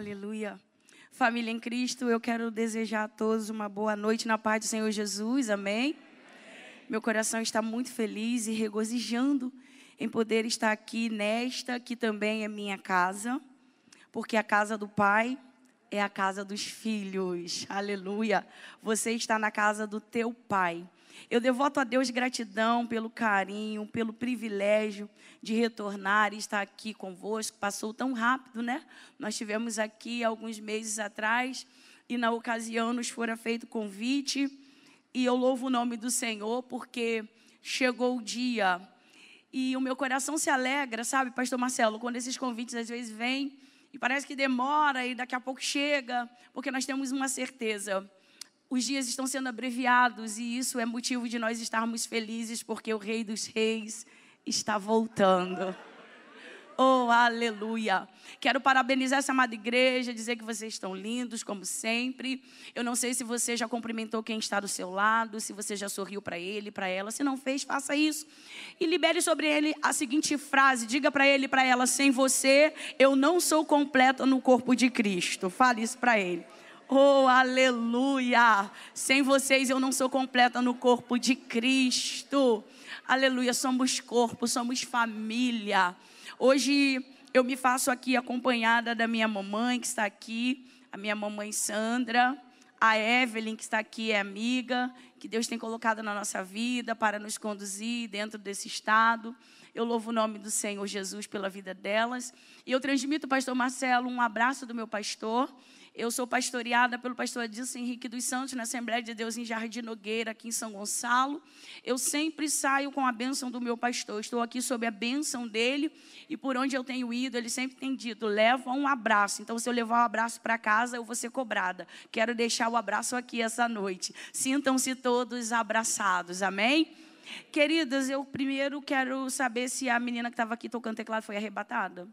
Aleluia. Família em Cristo, eu quero desejar a todos uma boa noite na paz do Senhor Jesus. Amém. Meu coração está muito feliz e regozijando em poder estar aqui nesta, que também é minha casa, porque a casa do Pai é a casa dos filhos. Aleluia. Você está na casa do teu Pai. Eu devoto a Deus gratidão pelo carinho, pelo privilégio de retornar e estar aqui convosco. Passou tão rápido, né? Nós tivemos aqui alguns meses atrás e na ocasião nos fora feito convite e eu louvo o nome do Senhor porque chegou o dia e o meu coração se alegra, sabe, pastor Marcelo, quando esses convites às vezes vêm e parece que demora e daqui a pouco chega, porque nós temos uma certeza os dias estão sendo abreviados e isso é motivo de nós estarmos felizes porque o Rei dos Reis está voltando. Oh, aleluia. Quero parabenizar essa amada igreja, dizer que vocês estão lindos, como sempre. Eu não sei se você já cumprimentou quem está do seu lado, se você já sorriu para ele, para ela. Se não fez, faça isso. E libere sobre ele a seguinte frase: diga para ele, para ela: sem você, eu não sou completa no corpo de Cristo. Fale isso para ele. Oh, aleluia! Sem vocês eu não sou completa no corpo de Cristo. Aleluia, somos corpo, somos família. Hoje eu me faço aqui acompanhada da minha mamãe que está aqui, a minha mamãe Sandra, a Evelyn que está aqui é amiga, que Deus tem colocado na nossa vida para nos conduzir dentro desse estado. Eu louvo o nome do Senhor Jesus pela vida delas. E eu transmito, pastor Marcelo, um abraço do meu pastor eu sou pastoreada pelo pastor Adilson Henrique dos Santos na Assembleia de Deus em Jardim Nogueira, aqui em São Gonçalo. Eu sempre saio com a bênção do meu pastor. Estou aqui sob a bênção dele e por onde eu tenho ido, ele sempre tem dito: leva um abraço. Então, se eu levar um abraço para casa, eu vou ser cobrada. Quero deixar o abraço aqui essa noite. Sintam-se todos abraçados. Amém? Queridas, eu primeiro quero saber se a menina que estava aqui tocando teclado foi arrebatada.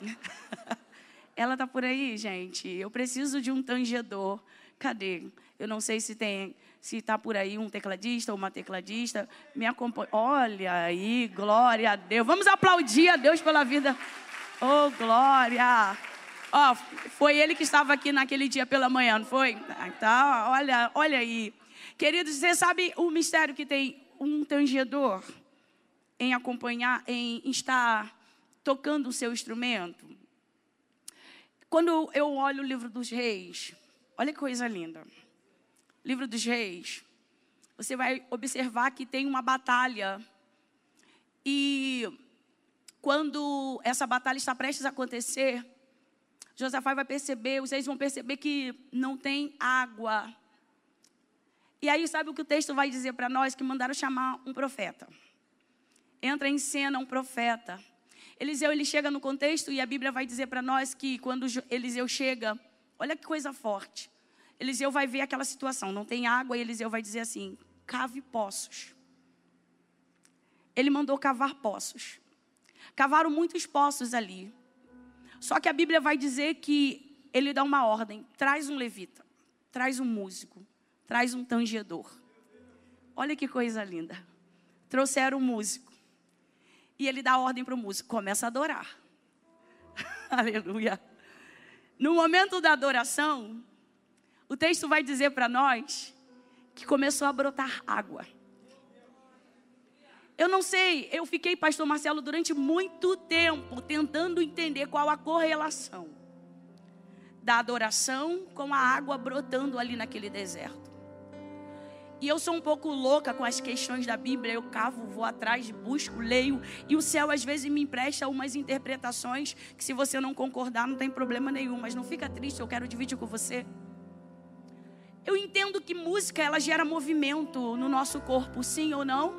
Ela está por aí, gente. Eu preciso de um tangedor. Cadê? Eu não sei se tem, se está por aí um tecladista ou uma tecladista. Me acompanha. Olha aí, glória a Deus. Vamos aplaudir a Deus pela vida. Oh, glória. Ó, oh, foi ele que estava aqui naquele dia pela manhã, não foi? Tá, olha, olha aí. Queridos, você sabe o mistério que tem um tangedor em acompanhar, em estar tocando o seu instrumento? Quando eu olho o livro dos reis, olha que coisa linda. Livro dos reis, você vai observar que tem uma batalha. E quando essa batalha está prestes a acontecer, Josafá vai perceber, os reis vão perceber que não tem água. E aí, sabe o que o texto vai dizer para nós? Que mandaram chamar um profeta. Entra em cena um profeta. Eliseu ele chega no contexto e a Bíblia vai dizer para nós que quando Eliseu chega, olha que coisa forte. Eliseu vai ver aquela situação, não tem água e Eliseu vai dizer assim: cave poços. Ele mandou cavar poços. Cavaram muitos poços ali. Só que a Bíblia vai dizer que ele dá uma ordem: traz um levita, traz um músico, traz um tangedor. Olha que coisa linda. Trouxeram um músico. E ele dá ordem para o músico: começa a adorar. Aleluia. No momento da adoração, o texto vai dizer para nós que começou a brotar água. Eu não sei, eu fiquei, pastor Marcelo, durante muito tempo tentando entender qual a correlação da adoração com a água brotando ali naquele deserto. E eu sou um pouco louca com as questões da Bíblia. Eu cavo, vou atrás, busco, leio. E o céu às vezes me empresta umas interpretações que, se você não concordar, não tem problema nenhum. Mas não fica triste, eu quero dividir com você. Eu entendo que música ela gera movimento no nosso corpo, sim ou não?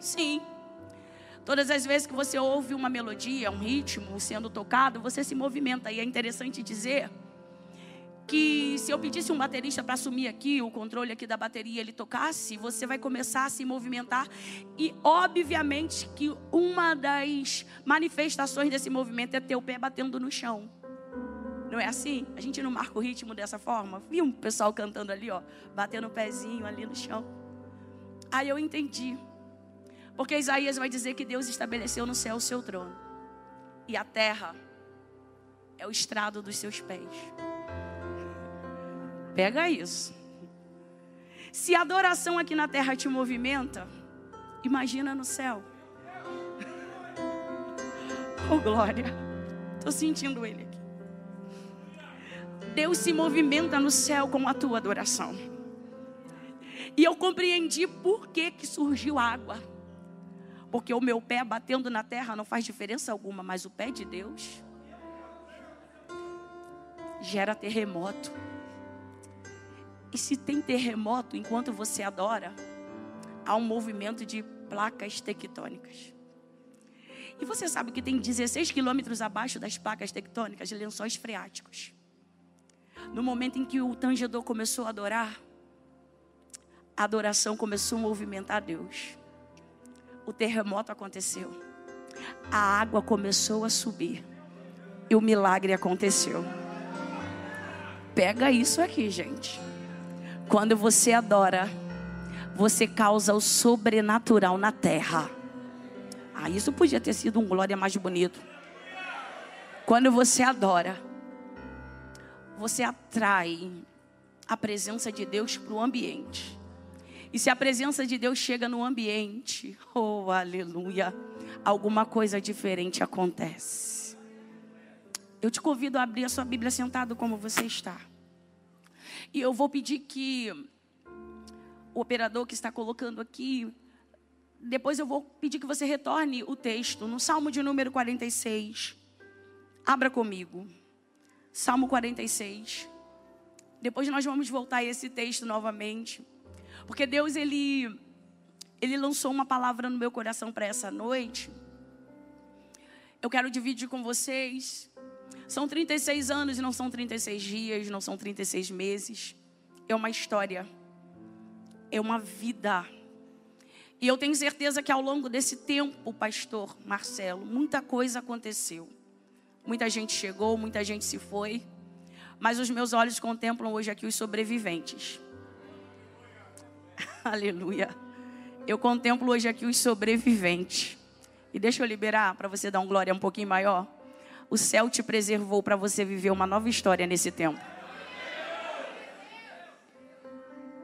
Sim. Todas as vezes que você ouve uma melodia, um ritmo sendo tocado, você se movimenta. E é interessante dizer que se eu pedisse um baterista para assumir aqui o controle aqui da bateria, ele tocasse, você vai começar a se movimentar e obviamente que uma das manifestações desse movimento é ter o pé batendo no chão. Não é assim? A gente não marca o ritmo dessa forma? Viu um pessoal cantando ali, ó, batendo o pezinho ali no chão. Aí eu entendi. Porque Isaías vai dizer que Deus estabeleceu no céu o seu trono. E a terra é o estrado dos seus pés. Pega isso. Se a adoração aqui na terra te movimenta, imagina no céu. Oh, glória. Estou sentindo ele aqui. Deus se movimenta no céu com a tua adoração. E eu compreendi por que, que surgiu água. Porque o meu pé batendo na terra não faz diferença alguma, mas o pé de Deus gera terremoto. E se tem terremoto enquanto você adora, há um movimento de placas tectônicas. E você sabe que tem 16 quilômetros abaixo das placas tectônicas lençóis freáticos. No momento em que o tangedor começou a adorar, a adoração começou a movimentar Deus. O terremoto aconteceu. A água começou a subir. E o milagre aconteceu. Pega isso aqui, gente. Quando você adora, você causa o sobrenatural na terra. Ah, isso podia ter sido um glória mais bonito. Quando você adora, você atrai a presença de Deus para o ambiente. E se a presença de Deus chega no ambiente, oh aleluia, alguma coisa diferente acontece. Eu te convido a abrir a sua Bíblia sentado como você está. E eu vou pedir que o operador que está colocando aqui, depois eu vou pedir que você retorne o texto no Salmo de número 46. Abra comigo. Salmo 46. Depois nós vamos voltar a esse texto novamente. Porque Deus, Ele, Ele lançou uma palavra no meu coração para essa noite. Eu quero dividir com vocês. São 36 anos e não são 36 dias, não são 36 meses. É uma história. É uma vida. E eu tenho certeza que ao longo desse tempo, pastor Marcelo, muita coisa aconteceu. Muita gente chegou, muita gente se foi. Mas os meus olhos contemplam hoje aqui os sobreviventes. Aleluia. Eu contemplo hoje aqui os sobreviventes. E deixa eu liberar para você dar um glória um pouquinho maior. O céu te preservou para você viver uma nova história nesse tempo.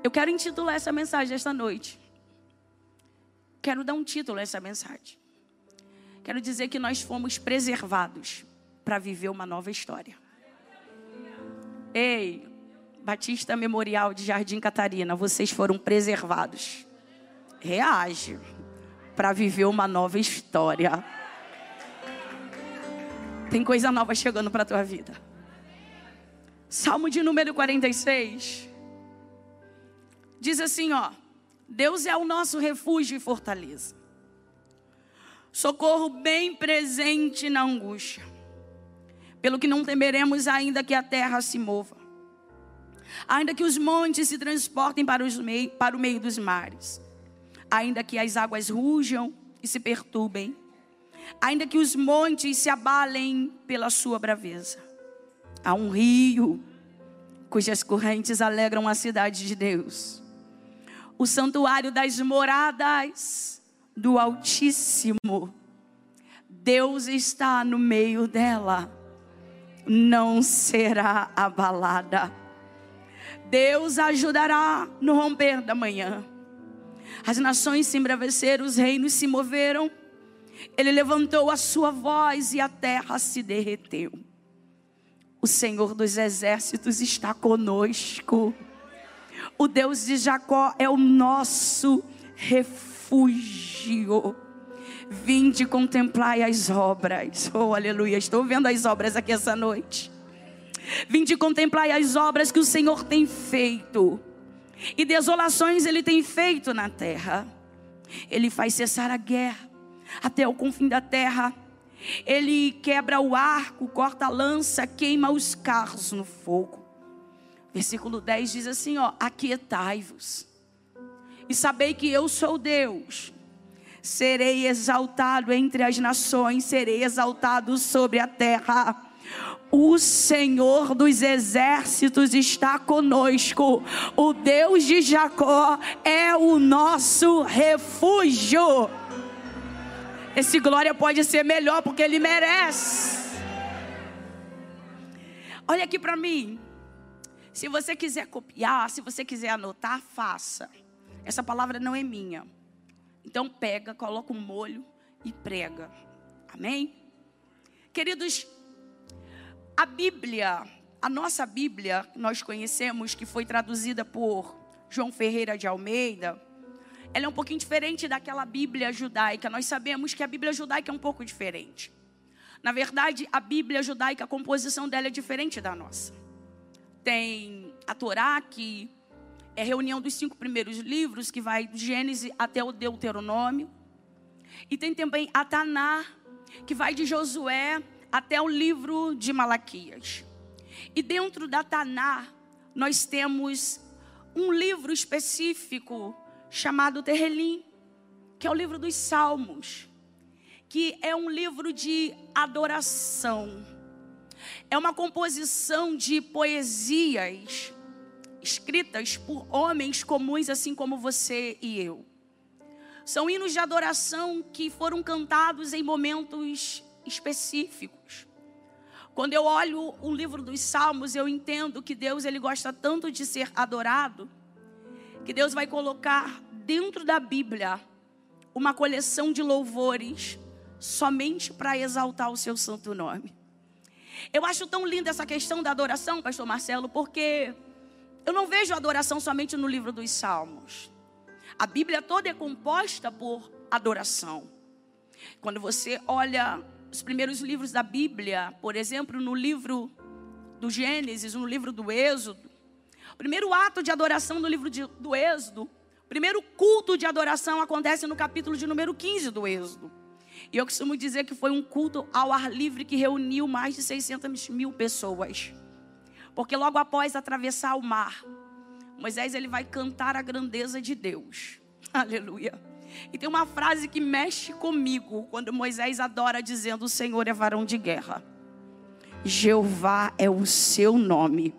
Eu quero intitular essa mensagem esta noite. Quero dar um título a essa mensagem. Quero dizer que nós fomos preservados para viver uma nova história. Ei, Batista Memorial de Jardim Catarina, vocês foram preservados. Reage para viver uma nova história. Tem coisa nova chegando para a tua vida. Salmo de número 46. Diz assim, ó: Deus é o nosso refúgio e fortaleza. Socorro bem presente na angústia. Pelo que não temeremos ainda que a terra se mova ainda que os montes se transportem para, mei para o meio dos mares, ainda que as águas rujam e se perturbem, ainda que os montes se abalem pela sua braveza. Há um rio cujas correntes alegram a cidade de Deus, o santuário das moradas do Altíssimo. Deus está no meio dela, não será abalada. Deus ajudará no romper da manhã. As nações se embraveceram, os reinos se moveram. Ele levantou a sua voz e a terra se derreteu. O Senhor dos exércitos está conosco. O Deus de Jacó é o nosso refúgio. Vinde contemplar as obras. Oh, aleluia. Estou vendo as obras aqui essa noite. Vinde contemplar as obras que o Senhor tem feito. E desolações ele tem feito na terra. Ele faz cessar a guerra até o confim da terra. Ele quebra o arco, corta a lança, queima os carros no fogo. Versículo 10 diz assim, ó: Aquietai-vos. E sabei que eu sou Deus. Serei exaltado entre as nações, serei exaltado sobre a terra. O Senhor dos exércitos está conosco. O Deus de Jacó é o nosso refúgio. Esse glória pode ser melhor porque ele merece. Olha aqui para mim. Se você quiser copiar, se você quiser anotar, faça. Essa palavra não é minha. Então pega, coloca um molho e prega. Amém? Queridos, a Bíblia, a nossa Bíblia, nós conhecemos que foi traduzida por João Ferreira de Almeida. Ela é um pouquinho diferente daquela Bíblia judaica. Nós sabemos que a Bíblia judaica é um pouco diferente. Na verdade, a Bíblia judaica, a composição dela é diferente da nossa. Tem a Torá, que é a reunião dos cinco primeiros livros, que vai do Gênesis até o Deuteronômio. E tem também a Taná, que vai de Josué até o livro de Malaquias. E dentro da Taná, nós temos um livro específico chamado Terrelim, que é o livro dos Salmos, que é um livro de adoração. É uma composição de poesias escritas por homens comuns, assim como você e eu. São hinos de adoração que foram cantados em momentos específicos. Quando eu olho o livro dos Salmos, eu entendo que Deus ele gosta tanto de ser adorado, que Deus vai colocar dentro da Bíblia uma coleção de louvores somente para exaltar o seu santo nome. Eu acho tão linda essa questão da adoração, pastor Marcelo, porque eu não vejo adoração somente no livro dos Salmos. A Bíblia toda é composta por adoração. Quando você olha os primeiros livros da Bíblia, por exemplo, no livro do Gênesis, no livro do Êxodo, o primeiro ato de adoração do livro de, do Êxodo, o primeiro culto de adoração acontece no capítulo de número 15 do Êxodo. E eu costumo dizer que foi um culto ao ar livre que reuniu mais de 600 mil pessoas. Porque logo após atravessar o mar, Moisés ele vai cantar a grandeza de Deus. Aleluia. E tem uma frase que mexe comigo quando Moisés adora dizendo: "O Senhor é varão de guerra. Jeová é o seu nome."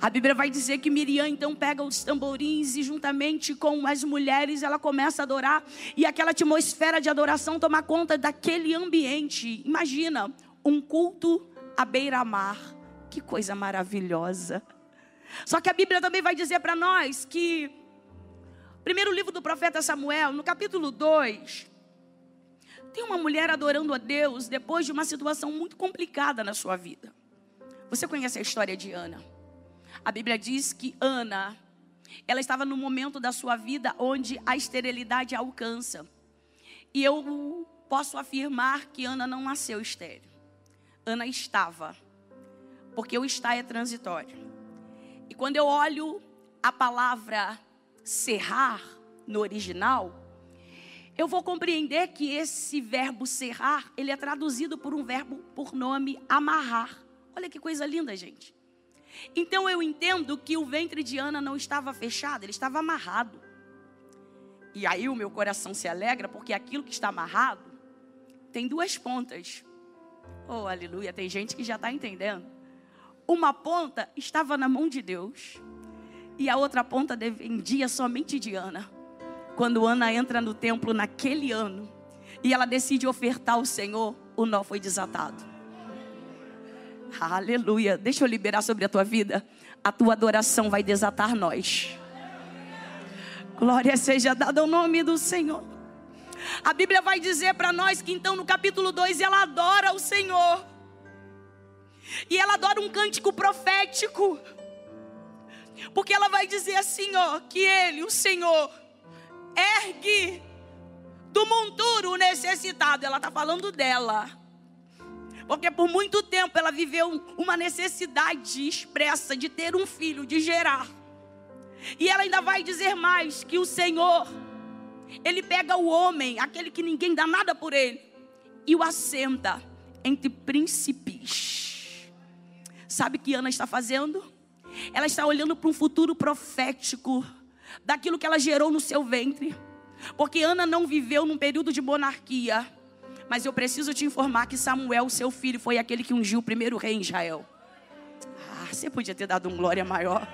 A Bíblia vai dizer que Miriam então pega os tamborins e juntamente com as mulheres ela começa a adorar e aquela atmosfera de adoração toma conta daquele ambiente. Imagina um culto à beira-mar. Que coisa maravilhosa. Só que a Bíblia também vai dizer para nós que primeiro livro do profeta Samuel, no capítulo 2, tem uma mulher adorando a Deus depois de uma situação muito complicada na sua vida. Você conhece a história de Ana? A Bíblia diz que Ana, ela estava no momento da sua vida onde a esterilidade alcança. E eu posso afirmar que Ana não nasceu estéril. Ana estava. Porque o estar é transitório. E quando eu olho a palavra serrar no original, eu vou compreender que esse verbo serrar, ele é traduzido por um verbo por nome amarrar. Olha que coisa linda, gente. Então eu entendo que o ventre de Ana não estava fechado, ele estava amarrado. E aí o meu coração se alegra, porque aquilo que está amarrado tem duas pontas. Oh, aleluia, tem gente que já está entendendo. Uma ponta estava na mão de Deus, e a outra ponta dependia somente de Ana. Quando Ana entra no templo naquele ano, e ela decide ofertar ao Senhor, o nó foi desatado. Aleluia. Deixa eu liberar sobre a tua vida. A tua adoração vai desatar nós. Glória seja dada ao nome do Senhor. A Bíblia vai dizer para nós que então no capítulo 2 ela adora o Senhor. E ela adora um cântico profético. Porque ela vai dizer assim, ó, que ele, o Senhor, ergue do monturo o necessitado. Ela está falando dela. Porque por muito tempo ela viveu uma necessidade expressa de ter um filho, de gerar. E ela ainda vai dizer mais: que o Senhor, Ele pega o homem, aquele que ninguém dá nada por ele, e o assenta entre príncipes. Sabe o que Ana está fazendo? Ela está olhando para um futuro profético daquilo que ela gerou no seu ventre. Porque Ana não viveu num período de monarquia. Mas eu preciso te informar que Samuel, seu filho, foi aquele que ungiu o primeiro rei em Israel. Ah, você podia ter dado um glória maior.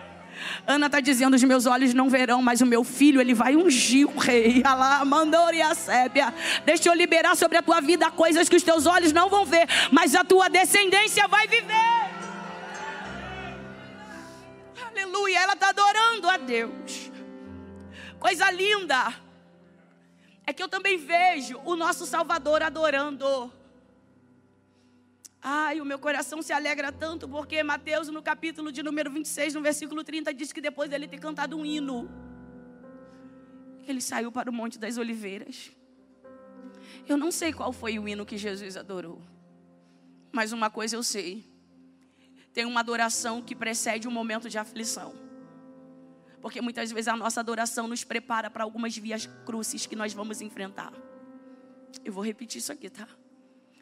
Ana está dizendo: os meus olhos não verão, mas o meu filho ele vai ungir o rei. Alá, mandou e a sébia. Deixa eu liberar sobre a tua vida coisas que os teus olhos não vão ver, mas a tua descendência vai viver. Aleluia, ela está adorando a Deus. Coisa linda é que eu também vejo o nosso Salvador adorando. Ai, o meu coração se alegra tanto porque Mateus, no capítulo de número 26, no versículo 30, diz que depois dele ter cantado um hino, ele saiu para o Monte das Oliveiras. Eu não sei qual foi o hino que Jesus adorou, mas uma coisa eu sei: tem uma adoração que precede um momento de aflição. Porque muitas vezes a nossa adoração nos prepara para algumas vias crucis que nós vamos enfrentar. Eu vou repetir isso aqui, tá?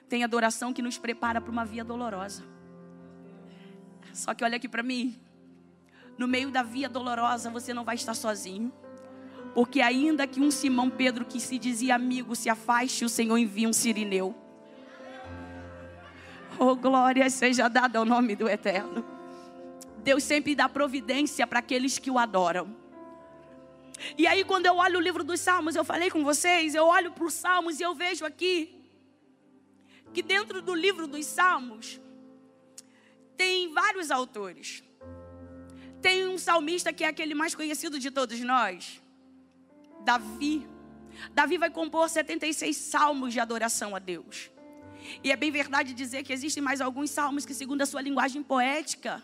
Tem adoração que nos prepara para uma via dolorosa. Só que olha aqui para mim. No meio da via dolorosa, você não vai estar sozinho. Porque ainda que um Simão Pedro que se dizia amigo se afaste, o Senhor envia um sirineu. Oh, glória seja dada ao nome do Eterno. Deus sempre dá providência para aqueles que o adoram. E aí, quando eu olho o livro dos Salmos, eu falei com vocês, eu olho para os Salmos e eu vejo aqui que dentro do livro dos Salmos tem vários autores. Tem um salmista que é aquele mais conhecido de todos nós, Davi. Davi vai compor 76 salmos de adoração a Deus. E é bem verdade dizer que existem mais alguns salmos que, segundo a sua linguagem poética,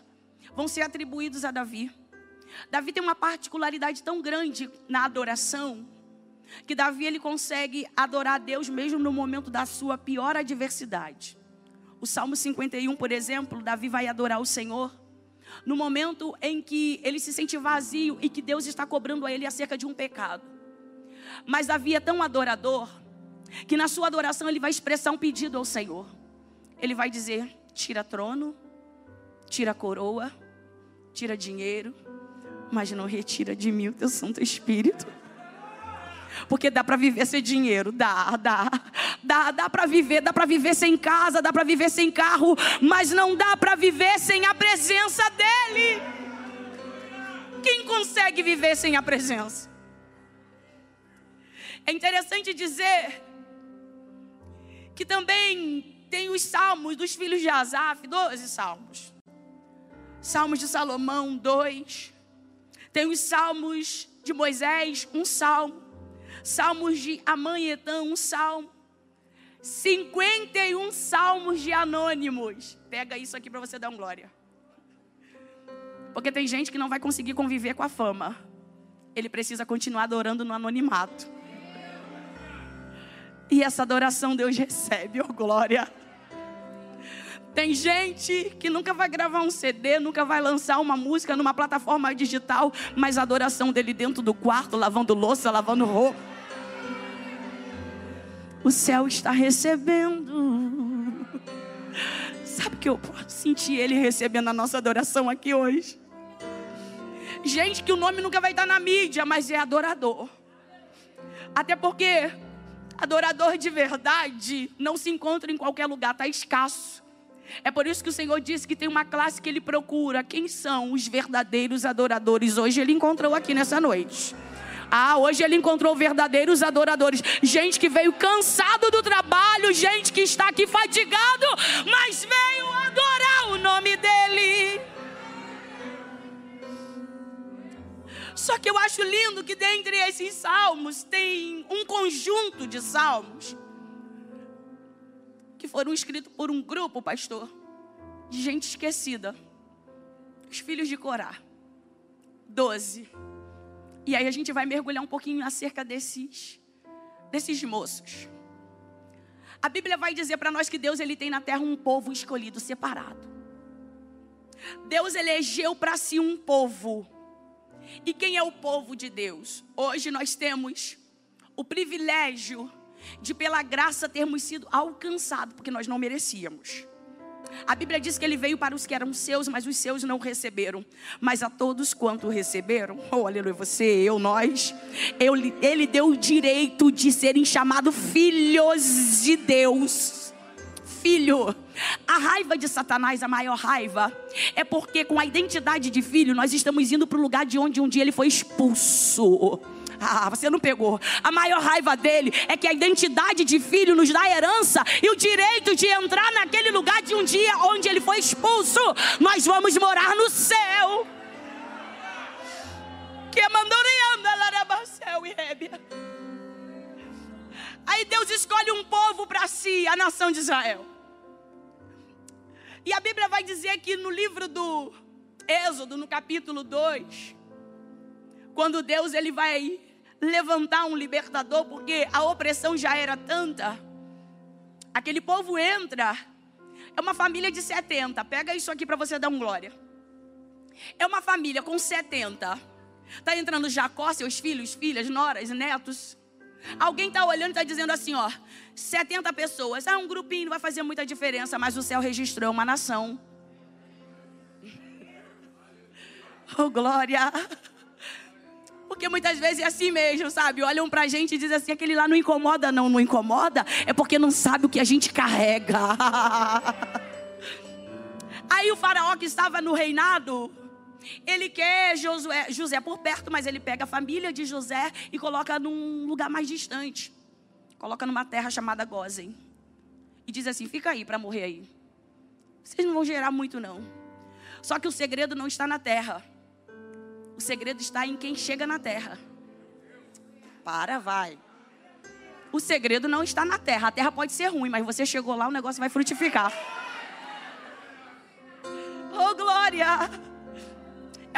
vão ser atribuídos a Davi. Davi tem uma particularidade tão grande na adoração que Davi ele consegue adorar a Deus mesmo no momento da sua pior adversidade. O Salmo 51, por exemplo, Davi vai adorar o Senhor no momento em que ele se sente vazio e que Deus está cobrando a ele acerca de um pecado. Mas Davi é tão adorador que na sua adoração ele vai expressar um pedido ao Senhor. Ele vai dizer: tira trono, tira coroa, tira dinheiro, mas não retira de mim o teu Santo Espírito. Porque dá para viver sem dinheiro, dá, dá. Dá, dá para viver, dá para viver sem casa, dá para viver sem carro, mas não dá para viver sem a presença dele. Quem consegue viver sem a presença? É interessante dizer que também tem os salmos dos filhos de Asaf, 12 salmos. Salmos de Salomão, dois. Tem os salmos de Moisés, um salmo. Salmos de Amanhetã, um salmo. 51 salmos de anônimos. Pega isso aqui para você dar um glória. Porque tem gente que não vai conseguir conviver com a fama. Ele precisa continuar adorando no anonimato. E essa adoração Deus recebe, oh glória. Tem gente que nunca vai gravar um CD, nunca vai lançar uma música numa plataforma digital, mas a adoração dele dentro do quarto, lavando louça, lavando roupa o céu está recebendo. Sabe que eu posso sentir Ele recebendo a nossa adoração aqui hoje? Gente que o nome nunca vai estar na mídia, mas é adorador. Até porque adorador de verdade não se encontra em qualquer lugar, está escasso. É por isso que o Senhor disse que tem uma classe que Ele procura. Quem são os verdadeiros adoradores? Hoje Ele encontrou aqui nessa noite. Ah, hoje ele encontrou verdadeiros adoradores. Gente que veio cansado do trabalho, gente que está aqui fatigado, mas veio adorar o nome dele. Só que eu acho lindo que dentre esses salmos tem um conjunto de salmos que foram escritos por um grupo, pastor, de gente esquecida. Os filhos de Corá. Doze. E aí a gente vai mergulhar um pouquinho acerca desses, desses moços. A Bíblia vai dizer para nós que Deus ele tem na terra um povo escolhido, separado. Deus elegeu para si um povo. E quem é o povo de Deus? Hoje nós temos o privilégio de pela graça termos sido alcançados, porque nós não merecíamos. A Bíblia diz que ele veio para os que eram seus, mas os seus não receberam. Mas a todos quanto receberam, oh aleluia, você, eu, nós, eu, ele deu o direito de serem chamados filhos de Deus. Filho. A raiva de Satanás, a maior raiva, é porque com a identidade de filho, nós estamos indo para o lugar de onde um dia ele foi expulso. Ah, você não pegou. A maior raiva dele é que a identidade de filho nos dá herança e o direito de entrar naquele lugar de um dia onde ele foi expulso. Nós vamos morar no céu. que céu e. Aí Deus escolhe um povo para si, a nação de Israel. E a Bíblia vai dizer que no livro do Êxodo, no capítulo 2, quando Deus ele vai levantar um libertador, porque a opressão já era tanta, aquele povo entra, é uma família de 70, pega isso aqui para você dar um glória. É uma família com 70. Está entrando Jacó, seus filhos, filhas, noras, netos. Alguém está olhando e está dizendo assim, ó, 70 pessoas. Ah, um grupinho não vai fazer muita diferença, mas o céu registrou uma nação. Oh, glória! Porque muitas vezes é assim mesmo, sabe? Olham pra gente e dizem assim: aquele lá não incomoda, não, não incomoda, é porque não sabe o que a gente carrega. Aí o faraó que estava no reinado, ele quer Josué, José por perto, mas ele pega a família de José e coloca num lugar mais distante. Coloca numa terra chamada Gozen. E diz assim: fica aí para morrer aí. Vocês não vão gerar muito, não. Só que o segredo não está na terra. O segredo está em quem chega na terra. Para, vai. O segredo não está na terra. A terra pode ser ruim, mas você chegou lá, o negócio vai frutificar. Oh, glória!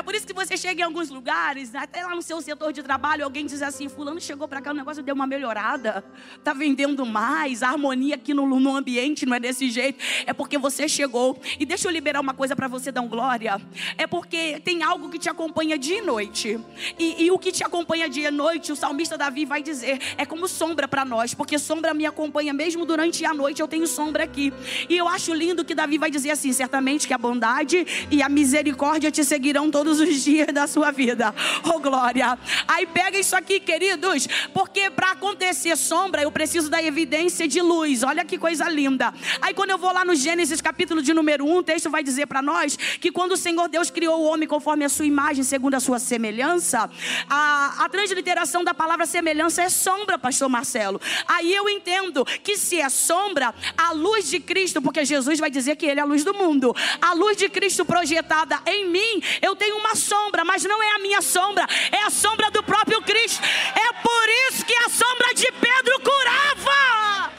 Por isso que você chega em alguns lugares, até lá no seu setor de trabalho, alguém diz assim: Fulano chegou para cá, o negócio deu uma melhorada, está vendendo mais, a harmonia aqui no, no ambiente não é desse jeito. É porque você chegou. E deixa eu liberar uma coisa para você dar um glória: é porque tem algo que te acompanha dia e noite. E, e o que te acompanha dia e noite, o salmista Davi vai dizer, é como sombra para nós, porque sombra me acompanha mesmo durante a noite, eu tenho sombra aqui. E eu acho lindo que Davi vai dizer assim: certamente que a bondade e a misericórdia te seguirão todos os dias da sua vida. Oh, glória. Aí pega isso aqui, queridos, porque para acontecer sombra, eu preciso da evidência de luz. Olha que coisa linda. Aí quando eu vou lá no Gênesis capítulo de número 1, o texto vai dizer para nós que quando o Senhor Deus criou o homem conforme a sua imagem, segundo a sua semelhança, a, a transliteração da palavra semelhança é sombra, pastor Marcelo. Aí eu entendo que se é sombra, a luz de Cristo, porque Jesus vai dizer que ele é a luz do mundo. A luz de Cristo projetada em mim, eu tenho uma sombra, mas não é a minha sombra, é a sombra do próprio Cristo. É por isso que a sombra de Pedro curava.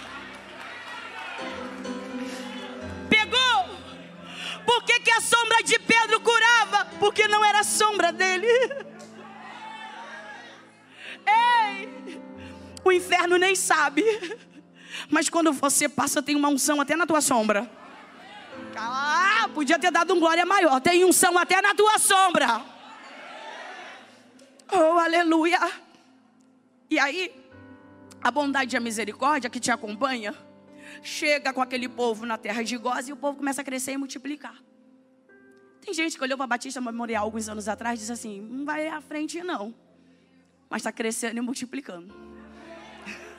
Pegou? Por que, que a sombra de Pedro curava? Porque não era a sombra dele. Ei, o inferno nem sabe. Mas quando você passa, tem uma unção até na tua sombra. Ah, podia ter dado um glória maior. Tem unção até na tua sombra. Oh, aleluia. E aí, a bondade e a misericórdia que te acompanha, chega com aquele povo na terra de Goz e o povo começa a crescer e multiplicar. Tem gente que olhou para Batista Memorial alguns anos atrás e disse assim: não vai à frente, não. Mas está crescendo e multiplicando.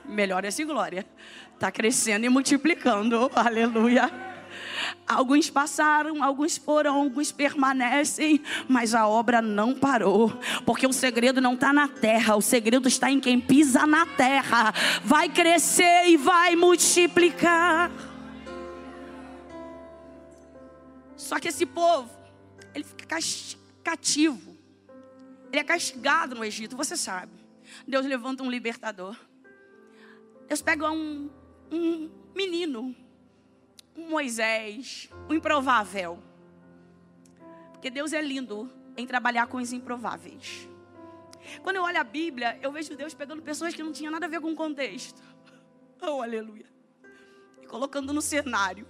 Melhor esse glória. Está crescendo e multiplicando. Aleluia. Alguns passaram, alguns foram, alguns permanecem, mas a obra não parou, porque o segredo não está na terra, o segredo está em quem pisa na terra. Vai crescer e vai multiplicar. Só que esse povo, ele fica cativo, ele é castigado no Egito, você sabe. Deus levanta um libertador. Deus pega um, um menino um Moisés, o um improvável. Porque Deus é lindo em trabalhar com os improváveis. Quando eu olho a Bíblia, eu vejo Deus pegando pessoas que não tinham nada a ver com o contexto. Oh, aleluia. E colocando no cenário.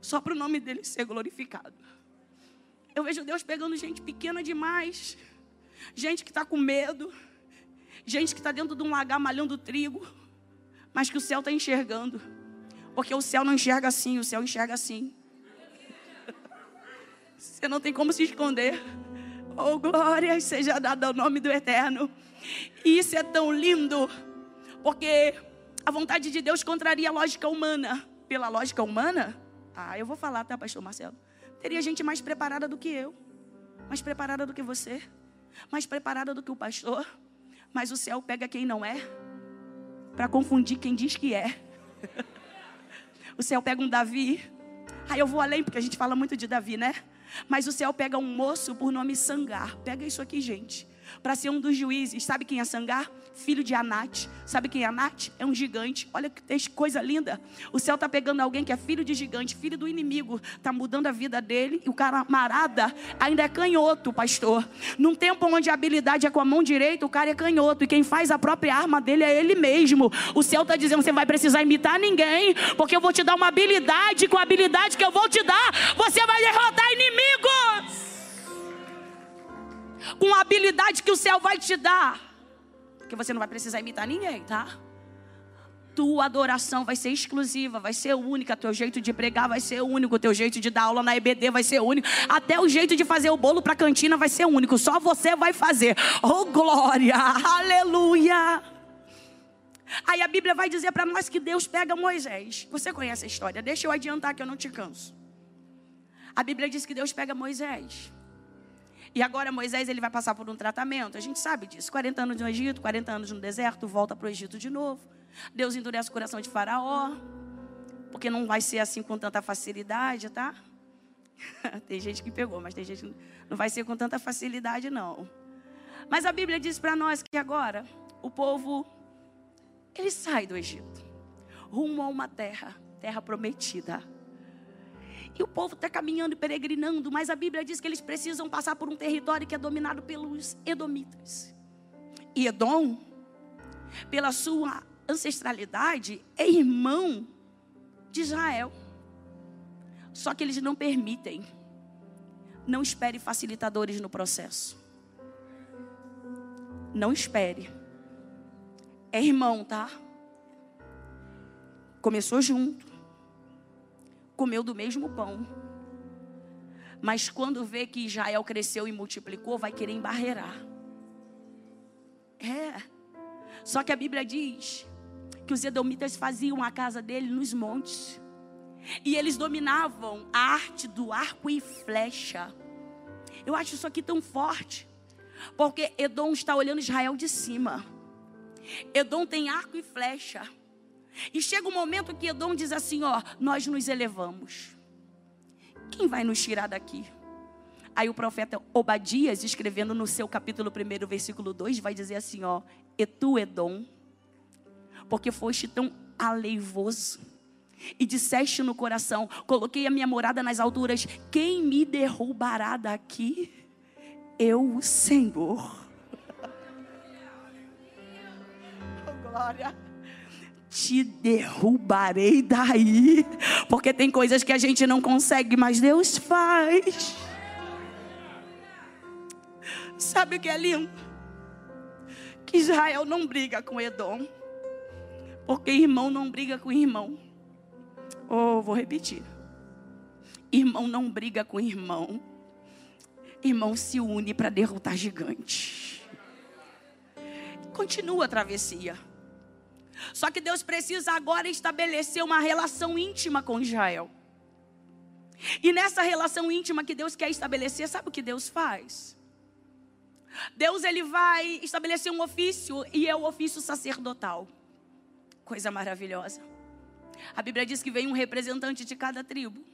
Só para o nome dele ser glorificado. Eu vejo Deus pegando gente pequena demais. Gente que está com medo. Gente que está dentro de um lagar malhando trigo. Mas que o céu está enxergando. Porque o céu não enxerga assim, o céu enxerga assim. Você não tem como se esconder. Oh, glória seja dada ao nome do Eterno. E isso é tão lindo, porque a vontade de Deus contraria a lógica humana. Pela lógica humana, ah, eu vou falar, tá, pastor Marcelo? Teria gente mais preparada do que eu, mais preparada do que você, mais preparada do que o pastor. Mas o céu pega quem não é, para confundir quem diz que é. O céu pega um Davi. Aí eu vou além, porque a gente fala muito de Davi, né? Mas o céu pega um moço por nome Sangar. Pega isso aqui, gente. Para ser um dos juízes. Sabe quem é Sangar? Filho de Anate. Sabe quem é Anate? É um gigante. Olha que coisa linda. O céu está pegando alguém que é filho de gigante, filho do inimigo. Está mudando a vida dele. E o camarada ainda é canhoto, pastor. Num tempo onde a habilidade é com a mão direita, o cara é canhoto. E quem faz a própria arma dele é ele mesmo. O céu está dizendo: você vai precisar imitar ninguém. Porque eu vou te dar uma habilidade. Com a habilidade que eu vou te dar, você vai derrotar inimigos com a habilidade que o céu vai te dar. Porque você não vai precisar imitar ninguém, tá? Tua adoração vai ser exclusiva, vai ser única. Teu jeito de pregar vai ser único. Teu jeito de dar aula na EBD vai ser único. Até o jeito de fazer o bolo para a cantina vai ser único. Só você vai fazer. Oh, glória! Aleluia! Aí a Bíblia vai dizer para nós que Deus pega Moisés. Você conhece a história? Deixa eu adiantar que eu não te canso. A Bíblia diz que Deus pega Moisés. E agora Moisés ele vai passar por um tratamento. A gente sabe disso. 40 anos no Egito, 40 anos no deserto, volta para o Egito de novo. Deus endurece o coração de Faraó. Porque não vai ser assim com tanta facilidade, tá? tem gente que pegou, mas tem gente que não vai ser com tanta facilidade, não. Mas a Bíblia diz para nós que agora o povo ele sai do Egito, rumo a uma terra, terra prometida. E o povo está caminhando e peregrinando, mas a Bíblia diz que eles precisam passar por um território que é dominado pelos Edomitas. E Edom, pela sua ancestralidade, é irmão de Israel. Só que eles não permitem. Não espere facilitadores no processo. Não espere. É irmão, tá? Começou junto comeu do mesmo pão. Mas quando vê que Israel cresceu e multiplicou, vai querer embarrear. É. Só que a Bíblia diz que os edomitas faziam a casa dele nos montes. E eles dominavam a arte do arco e flecha. Eu acho isso aqui tão forte. Porque Edom está olhando Israel de cima. Edom tem arco e flecha. E chega um momento que Edom diz assim: Ó, nós nos elevamos. Quem vai nos tirar daqui? Aí o profeta Obadias, escrevendo no seu capítulo 1, versículo 2, vai dizer assim: Ó, e tu, Edom, porque foste tão aleivoso e disseste no coração: Coloquei a minha morada nas alturas, quem me derrubará daqui? Eu, o Senhor. oh, glória te derrubarei daí. Porque tem coisas que a gente não consegue, mas Deus faz. Sabe o que é lindo? Que Israel não briga com Edom. Porque irmão não briga com irmão. Oh, vou repetir. Irmão não briga com irmão. Irmão se une para derrotar gigante. Continua a travessia. Só que Deus precisa agora estabelecer uma relação íntima com Israel. E nessa relação íntima que Deus quer estabelecer, sabe o que Deus faz? Deus ele vai estabelecer um ofício e é o ofício sacerdotal. Coisa maravilhosa. A Bíblia diz que vem um representante de cada tribo.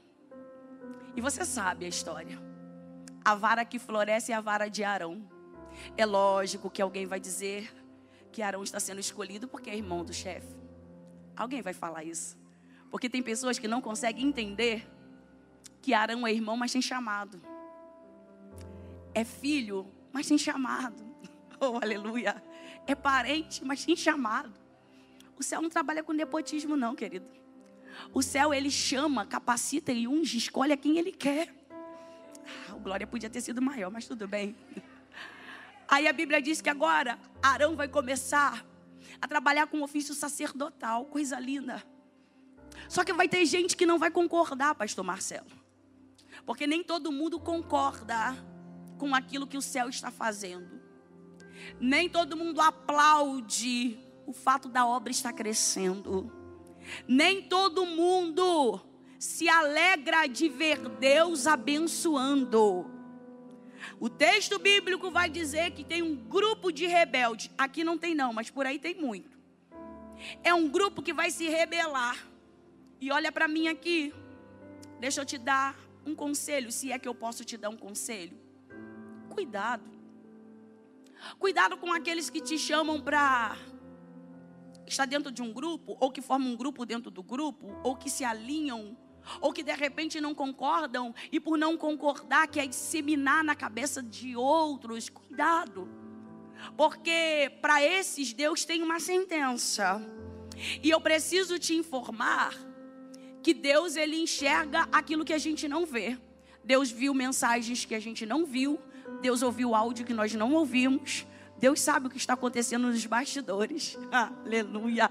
E você sabe a história. A vara que floresce é a vara de Arão. É lógico que alguém vai dizer: que Arão está sendo escolhido porque é irmão do chefe. Alguém vai falar isso? Porque tem pessoas que não conseguem entender que Arão é irmão, mas tem chamado. É filho, mas tem chamado. Oh, aleluia. É parente, mas tem chamado. O céu não trabalha com nepotismo, não, querido. O céu, ele chama, capacita e unge, escolhe a quem ele quer. Ah, o glória podia ter sido maior, mas tudo bem. Aí a Bíblia diz que agora Arão vai começar a trabalhar com ofício sacerdotal, coisa linda. Só que vai ter gente que não vai concordar, pastor Marcelo. Porque nem todo mundo concorda com aquilo que o céu está fazendo. Nem todo mundo aplaude o fato da obra estar crescendo. Nem todo mundo se alegra de ver Deus abençoando. O texto bíblico vai dizer que tem um grupo de rebeldes. Aqui não tem não, mas por aí tem muito. É um grupo que vai se rebelar. E olha para mim aqui. Deixa eu te dar um conselho, se é que eu posso te dar um conselho. Cuidado. Cuidado com aqueles que te chamam para estar dentro de um grupo, ou que formam um grupo dentro do grupo, ou que se alinham, ou que de repente não concordam, e por não concordar quer disseminar na cabeça de outros. Cuidado. Porque para esses Deus tem uma sentença. E eu preciso te informar que Deus ele enxerga aquilo que a gente não vê. Deus viu mensagens que a gente não viu, Deus ouviu áudio que nós não ouvimos. Deus sabe o que está acontecendo nos bastidores. Aleluia.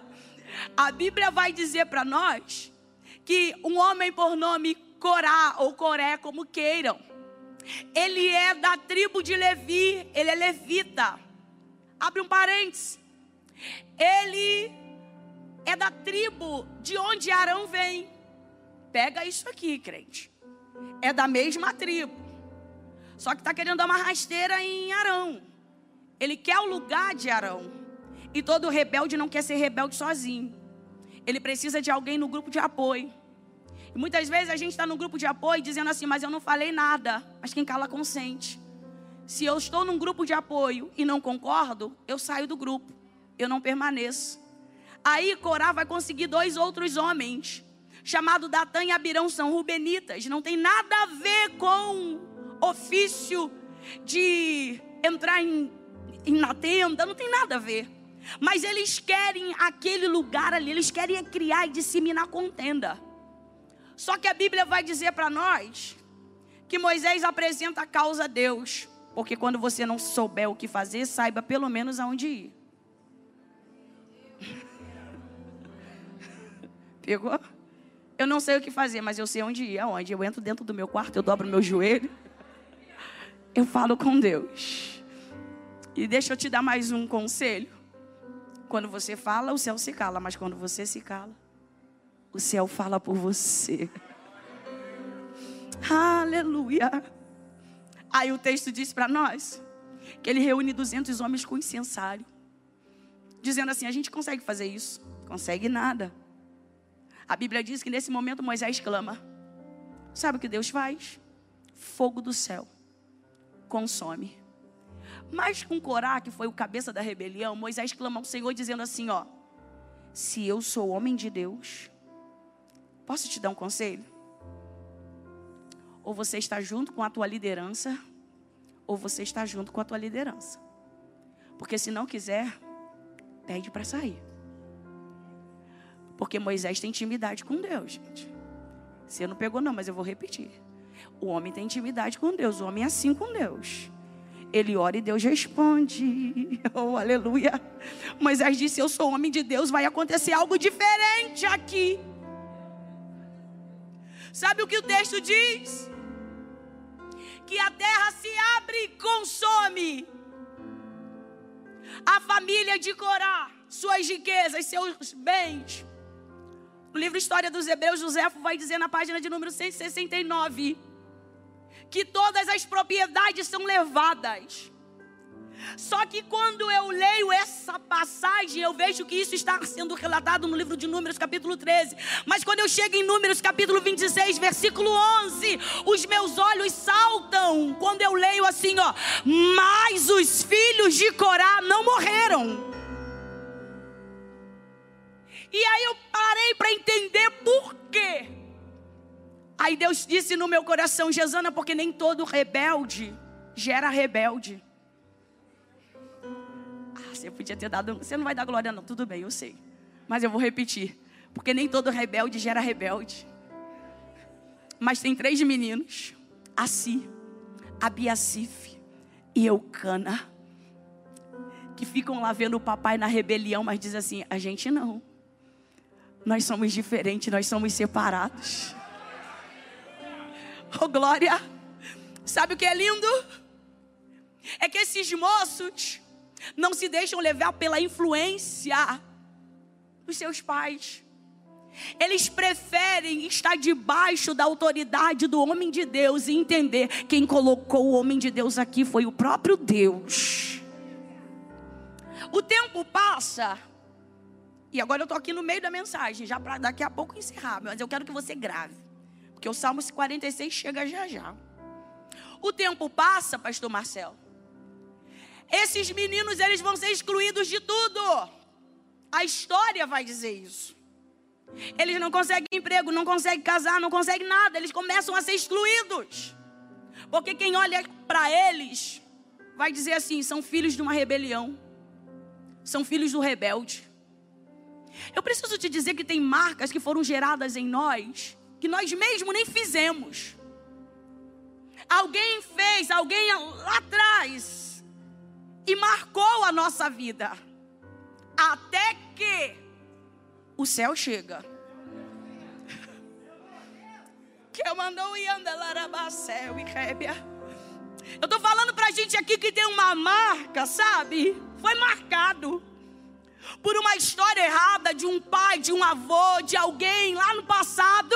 A Bíblia vai dizer para nós que um homem por nome Corá ou Coré, como queiram, ele é da tribo de Levi, ele é levita. Abre um parênteses. Ele é da tribo de onde Arão vem. Pega isso aqui, crente. É da mesma tribo. Só que está querendo dar uma rasteira em Arão. Ele quer o lugar de Arão. E todo rebelde não quer ser rebelde sozinho. Ele precisa de alguém no grupo de apoio. E muitas vezes a gente está no grupo de apoio dizendo assim, mas eu não falei nada. Mas quem cala consente. Se eu estou num grupo de apoio e não concordo, eu saio do grupo. Eu não permaneço. Aí Corá vai conseguir dois outros homens, chamado Datã e Abirão, são rubenitas. Não tem nada a ver com ofício de entrar em, em, na tenda, não tem nada a ver. Mas eles querem aquele lugar ali, eles querem criar e disseminar contenda. Só que a Bíblia vai dizer para nós que Moisés apresenta a causa a Deus. Porque quando você não souber o que fazer, saiba pelo menos aonde ir. Pegou? Eu não sei o que fazer, mas eu sei onde ir. Aonde? Eu entro dentro do meu quarto, eu dobro meu joelho. Eu falo com Deus. E deixa eu te dar mais um conselho. Quando você fala, o céu se cala, mas quando você se cala, o céu fala por você. Aleluia. Aí o texto diz para nós que ele reúne 200 homens com incensário, dizendo assim: a gente consegue fazer isso? Consegue nada. A Bíblia diz que nesse momento Moisés clama. Sabe o que Deus faz? Fogo do céu consome. Mas com Corá, que foi o cabeça da rebelião, Moisés clama ao Senhor dizendo assim: ó, se eu sou homem de Deus, posso te dar um conselho? Ou você está junto com a tua liderança, ou você está junto com a tua liderança. Porque se não quiser, pede para sair. Porque Moisés tem intimidade com Deus, gente. Você não pegou, não, mas eu vou repetir. O homem tem intimidade com Deus, o homem é assim com Deus. Ele ora e Deus responde. Oh, aleluia. Moisés disse: Eu sou homem de Deus, vai acontecer algo diferente aqui. Sabe o que o texto diz? que a terra se abre e consome. A família de Corá, suas riquezas, seus bens. No livro História dos Hebreus, José vai dizer na página de número 169 que todas as propriedades são levadas. Só que quando eu leio essa passagem, eu vejo que isso está sendo relatado no livro de Números, capítulo 13. Mas quando eu chego em Números, capítulo 26, versículo 11, os meus olhos saltam quando eu leio assim, ó: "Mas os filhos de Corá não morreram". E aí eu parei para entender por quê. Aí Deus disse no meu coração, Gesana, porque nem todo rebelde gera rebelde. Você podia ter dado. Você não vai dar glória, não. Tudo bem, eu sei. Mas eu vou repetir. Porque nem todo rebelde gera rebelde. Mas tem três meninos: Assi, Abiasif e Eucana. Que ficam lá vendo o papai na rebelião, mas diz assim: a gente não. Nós somos diferentes, nós somos separados. Oh, glória! Sabe o que é lindo? É que esses moços não se deixam levar pela influência dos seus pais. Eles preferem estar debaixo da autoridade do homem de Deus e entender quem colocou o homem de Deus aqui foi o próprio Deus. O tempo passa, e agora eu estou aqui no meio da mensagem, já para daqui a pouco encerrar, mas eu quero que você grave, porque o Salmo 46 chega já já. O tempo passa, Pastor Marcelo, esses meninos eles vão ser excluídos de tudo. A história vai dizer isso. Eles não conseguem emprego, não conseguem casar, não conseguem nada. Eles começam a ser excluídos. Porque quem olha para eles vai dizer assim: são filhos de uma rebelião, são filhos do rebelde. Eu preciso te dizer que tem marcas que foram geradas em nós que nós mesmo nem fizemos. Alguém fez, alguém lá atrás, e marcou a nossa vida. Até que o céu chega. Que eu mandou e anda e rébia. Eu tô falando pra gente aqui que tem uma marca, sabe? Foi marcado por uma história errada de um pai, de um avô, de alguém lá no passado.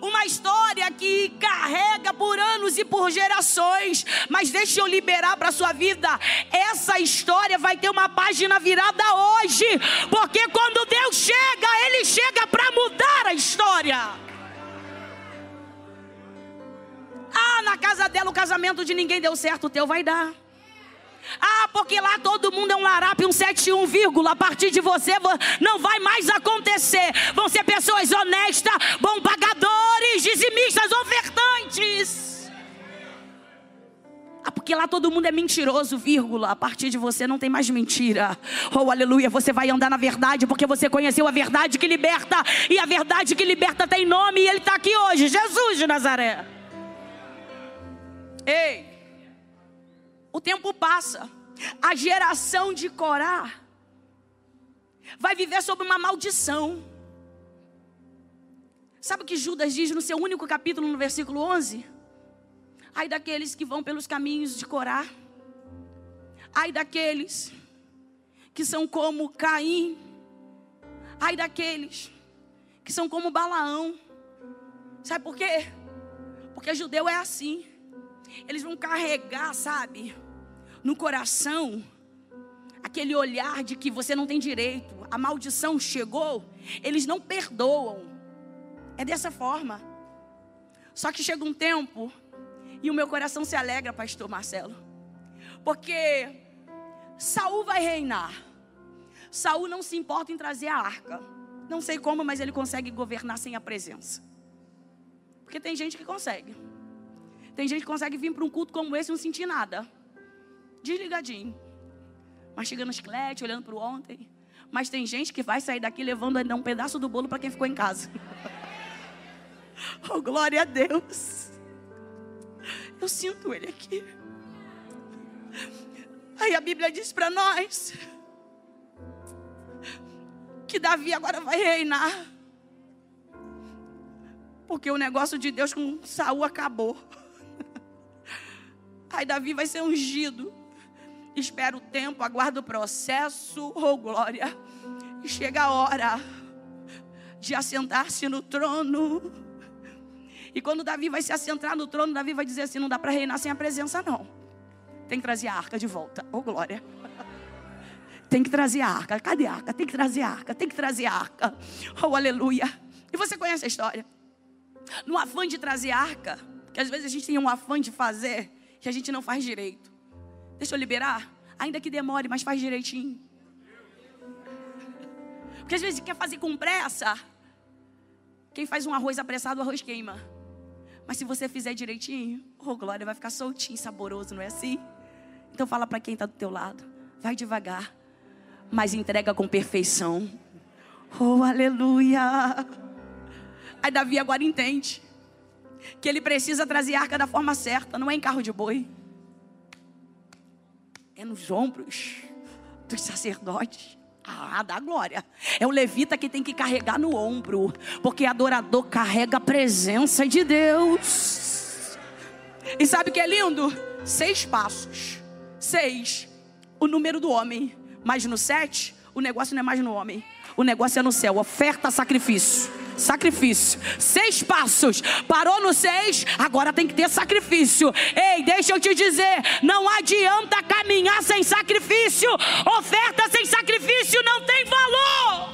Uma história que carrega por anos e por gerações. Mas deixa eu liberar para sua vida. Essa história vai ter uma página virada hoje. Porque quando Deus chega, Ele chega para mudar a história. Ah, na casa dela o casamento de ninguém deu certo, o teu vai dar. Ah, porque lá todo mundo é um larápio, um 71, vírgula. A partir de você não vai mais acontecer. Vão ser pessoas honestas, bom pagadores, dizimistas, ofertantes. Ah, porque lá todo mundo é mentiroso, vírgula. A partir de você não tem mais mentira. Oh, aleluia. Você vai andar na verdade porque você conheceu a verdade que liberta. E a verdade que liberta tem nome e ele está aqui hoje. Jesus de Nazaré. Ei. O tempo passa. A geração de Corá vai viver sob uma maldição. Sabe o que Judas diz no seu único capítulo, no versículo 11? Ai daqueles que vão pelos caminhos de Corá. Ai daqueles que são como Caim. Ai daqueles que são como Balaão. Sabe por quê? Porque judeu é assim. Eles vão carregar, sabe, no coração, aquele olhar de que você não tem direito, a maldição chegou, eles não perdoam. É dessa forma. Só que chega um tempo e o meu coração se alegra, pastor Marcelo. Porque Saul vai reinar. Saul não se importa em trazer a arca. Não sei como, mas ele consegue governar sem a presença. Porque tem gente que consegue. Tem gente que consegue vir para um culto como esse e não sentir nada. Desligadinho. Mastigando chiclete, olhando para o ontem. Mas tem gente que vai sair daqui levando ainda um pedaço do bolo para quem ficou em casa. oh, glória a Deus. Eu sinto ele aqui. Aí a Bíblia diz para nós que Davi agora vai reinar. Porque o negócio de Deus com Saul acabou. Aí Davi vai ser ungido. Espera o tempo, aguarda o processo, oh glória. E chega a hora de assentar-se no trono. E quando Davi vai se assentar no trono, Davi vai dizer assim: não dá para reinar sem a presença, não. Tem que trazer a arca de volta. Oh glória. Tem que trazer a arca. Cadê a arca? Tem que trazer a arca. Tem que trazer a arca. Oh aleluia. E você conhece a história? No afã de trazer a arca, que às vezes a gente tem um afã de fazer, que a gente não faz direito. Deixa eu liberar, ainda que demore, mas faz direitinho. Porque às vezes quer fazer com pressa. Quem faz um arroz apressado, o arroz queima. Mas se você fizer direitinho, oh glória, vai ficar soltinho, saboroso, não é assim? Então fala para quem está do teu lado, vai devagar, mas entrega com perfeição. Oh, aleluia. Aí Davi agora entende que ele precisa trazer a arca da forma certa, não é em carro de boi, é nos ombros dos sacerdotes. Ah, da glória. É o levita que tem que carregar no ombro, porque adorador carrega a presença de Deus. E sabe o que é lindo? Seis passos. Seis, o número do homem. Mas no sete, o negócio não é mais no homem. O negócio é no céu. Oferta, sacrifício sacrifício. Seis passos. Parou no seis, agora tem que ter sacrifício. Ei, deixa eu te dizer: não adianta caminhar sem sacrifício. Oferta sem sacrifício não tem valor.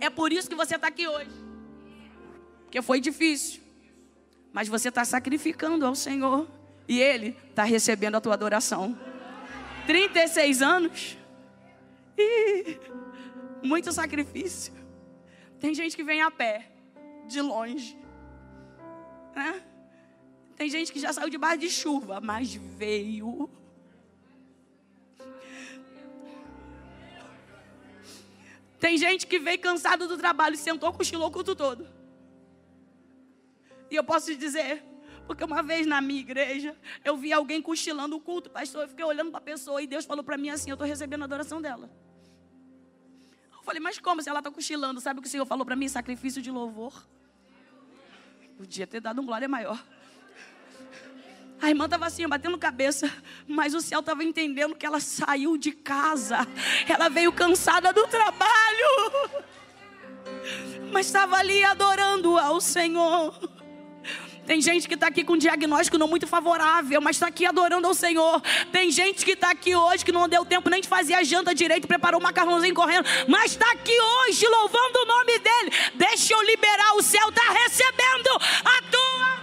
É por isso que você está aqui hoje. Porque foi difícil. Mas você está sacrificando ao Senhor. E Ele está recebendo a tua adoração. 36 anos. E muito sacrifício. Tem gente que vem a pé, de longe. Né? Tem gente que já saiu debaixo de chuva, mas veio. Tem gente que veio cansado do trabalho, sentou, cochilou o culto todo. E eu posso te dizer, porque uma vez na minha igreja, eu vi alguém cochilando o culto, pastor. Eu fiquei olhando para a pessoa e Deus falou para mim assim: Eu estou recebendo a adoração dela. Eu falei, mas como se ela está cochilando? Sabe o que o Senhor falou para mim? Sacrifício de louvor. Podia ter dado um glória maior. A irmã estava assim, batendo cabeça, mas o céu estava entendendo que ela saiu de casa, ela veio cansada do trabalho, mas estava ali adorando ao Senhor. Tem gente que está aqui com um diagnóstico não muito favorável, mas está aqui adorando ao Senhor. Tem gente que está aqui hoje que não deu tempo nem de fazer a janta direito, preparou um macarrãozinho correndo, mas está aqui hoje louvando o nome dele. Deixa eu liberar, o céu está recebendo a tua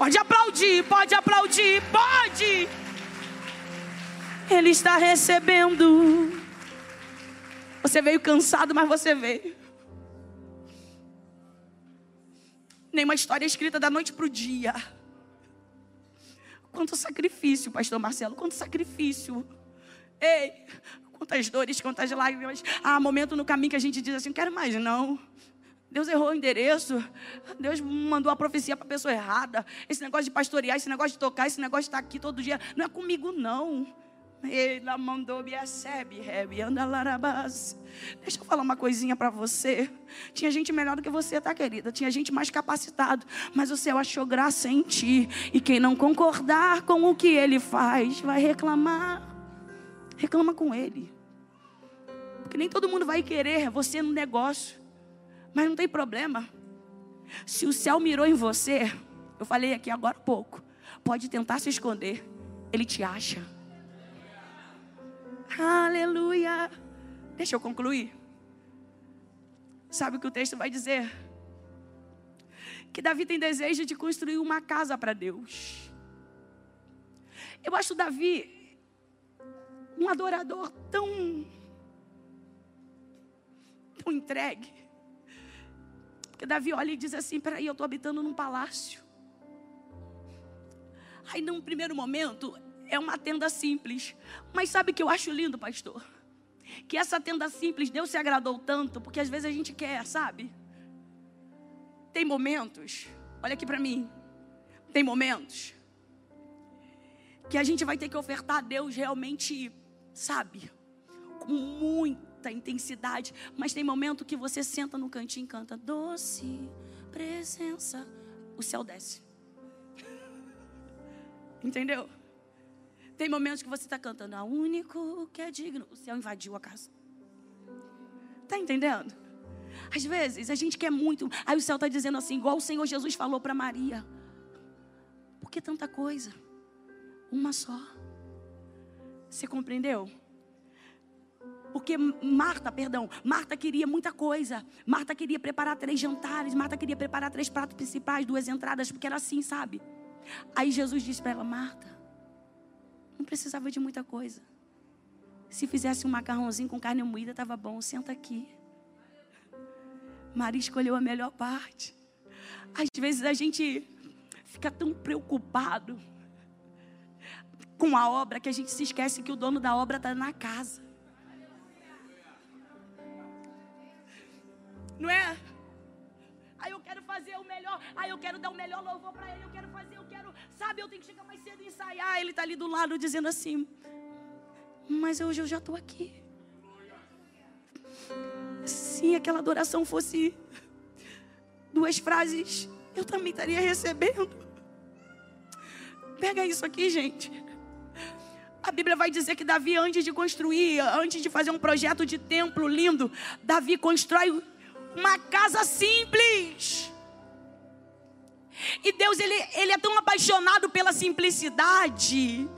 Pode aplaudir, pode aplaudir, pode. Ele está recebendo. Você veio cansado, mas você veio. Nenhuma história escrita da noite para o dia. Quanto sacrifício, pastor Marcelo, quanto sacrifício. Ei, quantas dores, quantas lágrimas. Há momento no caminho que a gente diz assim, não quero mais não. Deus errou o endereço. Deus mandou a profecia para a pessoa errada. Esse negócio de pastorear, esse negócio de tocar, esse negócio de estar aqui todo dia. Não é comigo, não. Mandou anda. Deixa eu falar uma coisinha para você. Tinha gente melhor do que você, tá, querida? Tinha gente mais capacitado, mas o céu achou graça em ti. E quem não concordar com o que ele faz, vai reclamar. Reclama com ele. Porque nem todo mundo vai querer você no negócio. Mas não tem problema. Se o céu mirou em você, eu falei aqui agora há pouco, pode tentar se esconder, ele te acha. Aleluia. Deixa eu concluir. Sabe o que o texto vai dizer? Que Davi tem desejo de construir uma casa para Deus. Eu acho Davi um adorador tão tão entregue. Porque Davi olha e diz assim: peraí, eu estou habitando num palácio. Aí, num primeiro momento, é uma tenda simples. Mas sabe o que eu acho lindo, pastor? Que essa tenda simples, Deus se agradou tanto, porque às vezes a gente quer, sabe? Tem momentos, olha aqui para mim. Tem momentos que a gente vai ter que ofertar a Deus realmente, sabe? Com muita intensidade. Mas tem momento que você senta no cantinho e canta: Doce presença. O céu desce. Entendeu? Tem momentos que você está cantando, a único que é digno. O céu invadiu a casa. Está entendendo? Às vezes a gente quer muito. Aí o céu está dizendo assim, igual o Senhor Jesus falou para Maria. Por que tanta coisa? Uma só. Você compreendeu? Porque Marta, perdão, Marta queria muita coisa. Marta queria preparar três jantares. Marta queria preparar três pratos principais, duas entradas, porque era assim, sabe? Aí Jesus disse para ela: Marta, não precisava de muita coisa. Se fizesse um macarrãozinho com carne moída, estava bom. Senta aqui. Maria escolheu a melhor parte. Às vezes a gente fica tão preocupado com a obra que a gente se esquece que o dono da obra está na casa. Não é? Aí eu quero fazer o melhor, aí eu quero dar o melhor louvor para ele, eu quero fazer, sabe, eu tenho que chegar mais cedo e ensaiar. Ele está ali do lado dizendo assim: Mas hoje eu já estou aqui. Se aquela adoração fosse duas frases, eu também estaria recebendo. Pega isso aqui, gente. A Bíblia vai dizer que Davi, antes de construir, antes de fazer um projeto de templo lindo, Davi constrói uma casa simples. E Deus, ele, ele é tão apaixonado pela simplicidade,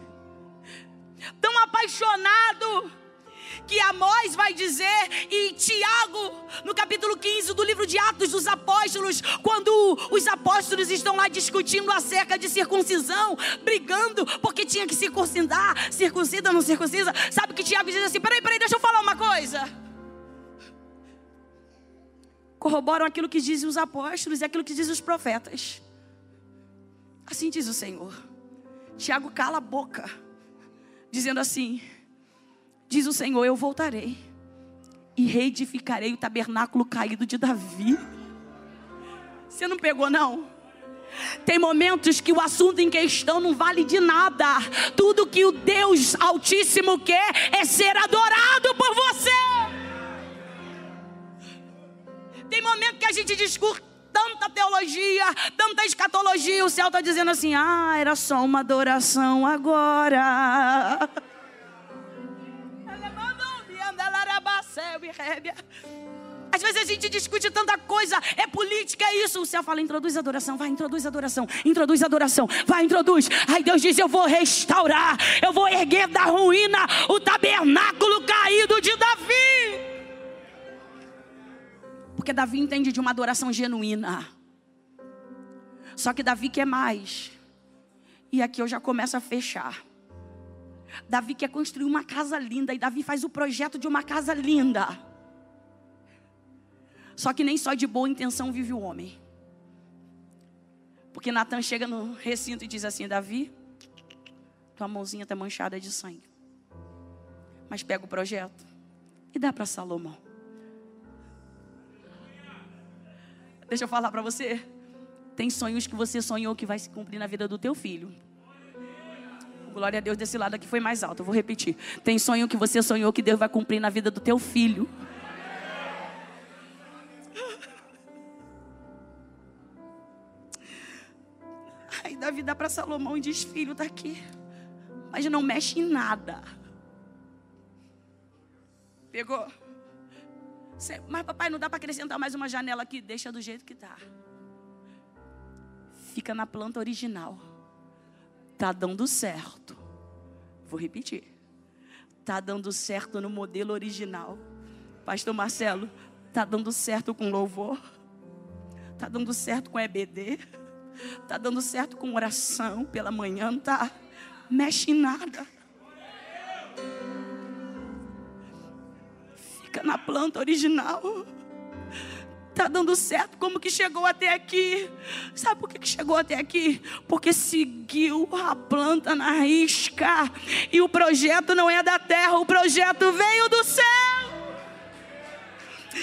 tão apaixonado, que Amós vai dizer e Tiago, no capítulo 15 do livro de Atos dos Apóstolos, quando os apóstolos estão lá discutindo acerca de circuncisão, brigando porque tinha que circuncidar, circuncida ou não circuncisa. Sabe que Tiago diz assim: peraí, peraí, deixa eu falar uma coisa. Corroboram aquilo que dizem os apóstolos e aquilo que dizem os profetas. Assim diz o Senhor. Tiago cala a boca, dizendo assim: Diz o Senhor: Eu voltarei e reedificarei o tabernáculo caído de Davi. Você não pegou, não? Tem momentos que o assunto em questão não vale de nada. Tudo que o Deus Altíssimo quer é ser adorado por você. Tem momento que a gente discute tanta teologia, tanta escatologia, o céu está dizendo assim: ah, era só uma adoração agora. Às vezes a gente discute tanta coisa, é política, é isso. O céu fala: introduz adoração, vai, introduz adoração, introduz adoração, vai, introduz. Aí Deus diz: eu vou restaurar, eu vou erguer da ruína o tabernáculo caído de Davi. Porque Davi entende de uma adoração genuína. Só que Davi quer mais. E aqui eu já começo a fechar. Davi quer construir uma casa linda. E Davi faz o projeto de uma casa linda. Só que nem só de boa intenção vive o homem. Porque Natan chega no recinto e diz assim: Davi, tua mãozinha está manchada de sangue. Mas pega o projeto e dá para Salomão. Deixa eu falar para você. Tem sonhos que você sonhou que vai se cumprir na vida do teu filho. Glória a Deus, desse lado aqui foi mais alto. Eu vou repetir. Tem sonho que você sonhou que Deus vai cumprir na vida do teu filho. Aí Davi dá para Salomão e diz: Filho, tá aqui. Mas não mexe em nada. Pegou? Mas papai, não dá para acrescentar mais uma janela aqui. Deixa do jeito que tá. Fica na planta original. Tá dando certo. Vou repetir. Tá dando certo no modelo original. Pastor Marcelo, tá dando certo com louvor. Tá dando certo com EBD. Tá dando certo com oração pela manhã, não tá? Mexe em nada. Fica na planta original. Tá dando certo, como que chegou até aqui? Sabe por que, que chegou até aqui? Porque seguiu a planta na risca. E o projeto não é da terra, o projeto veio do céu.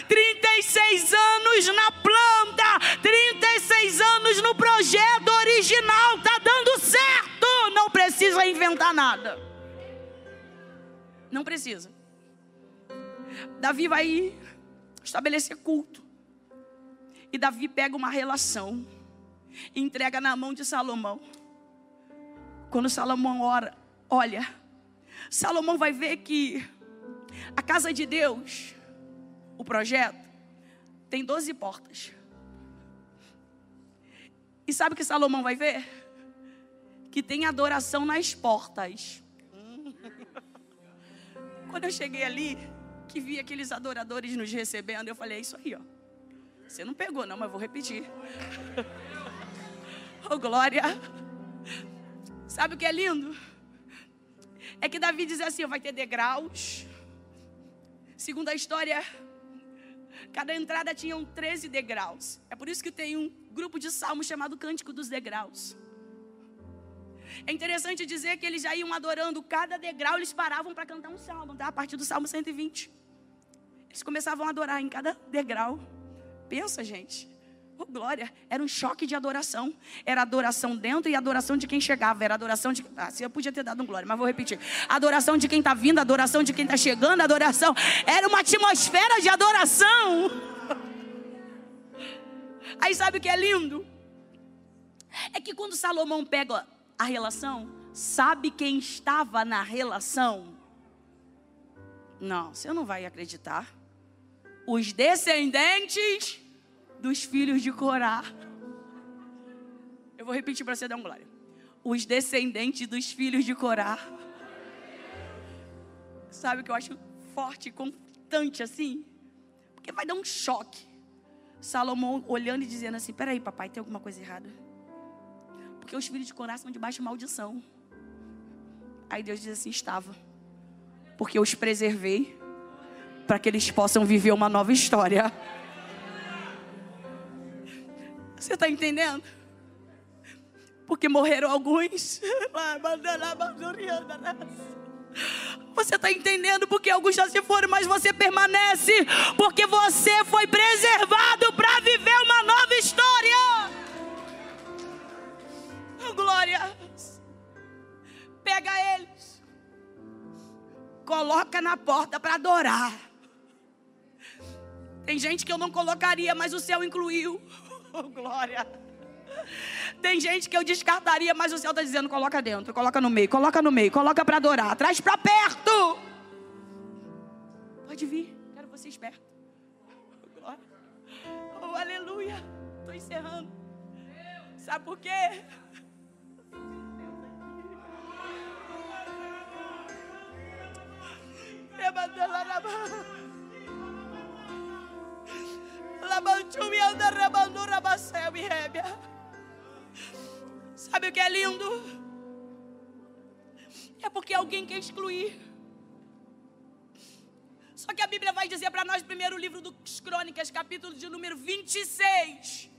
36 anos na planta, 36 anos no projeto original, tá dando certo. Não precisa inventar nada. Não precisa. Davi vai estabelecer culto. E Davi pega uma relação e entrega na mão de Salomão. Quando Salomão ora, olha, Salomão vai ver que a casa de Deus, o projeto, tem 12 portas. E sabe o que Salomão vai ver? Que tem adoração nas portas. Quando eu cheguei ali, que vi aqueles adoradores nos recebendo, eu falei, é isso aí, ó. Você não pegou, não, mas vou repetir. oh, glória. Sabe o que é lindo? É que Davi diz assim: vai ter degraus. Segundo a história, cada entrada tinha 13 degraus. É por isso que tem um grupo de salmos chamado Cântico dos Degraus. É interessante dizer que eles já iam adorando cada degrau, eles paravam para cantar um salmo, tá? a partir do salmo 120. Eles começavam a adorar em cada degrau. Pensa, gente. Oh, glória, era um choque de adoração. Era adoração dentro e adoração de quem chegava. Era adoração de. Ah, eu podia ter dado um glória, mas vou repetir. Adoração de quem está vindo, adoração de quem está chegando, adoração. Era uma atmosfera de adoração. Aí sabe o que é lindo? É que quando Salomão pega a relação, sabe quem estava na relação? Não, você não vai acreditar os descendentes dos filhos de Corá. Eu vou repetir para você dar um glória. Os descendentes dos filhos de Corá. Sabe o que eu acho forte, constante assim, porque vai dar um choque. Salomão olhando e dizendo assim: Peraí, papai, tem alguma coisa errada? Porque os filhos de Corá são debaixo de maldição. Aí Deus diz assim: Estava, porque eu os preservei para que eles possam viver uma nova história. Você está entendendo? Porque morreram alguns. Você está entendendo porque alguns já se foram, mas você permanece, porque você foi preservado para viver uma nova história. Oh, glória. Pega eles, coloca na porta para adorar. Tem gente que eu não colocaria, mas o céu incluiu. Oh, glória. Tem gente que eu descartaria, mas o céu está dizendo: coloca dentro, coloca no meio, coloca no meio, coloca para adorar, traz para perto. Pode vir, quero você esperto. Glória. Oh, aleluia. Estou encerrando. Sabe por quê? Rabandura basel e rébia. Sabe o que é lindo? É porque alguém quer excluir. Só que a Bíblia vai dizer para nós, primeiro livro dos Crônicas, capítulo de número 26,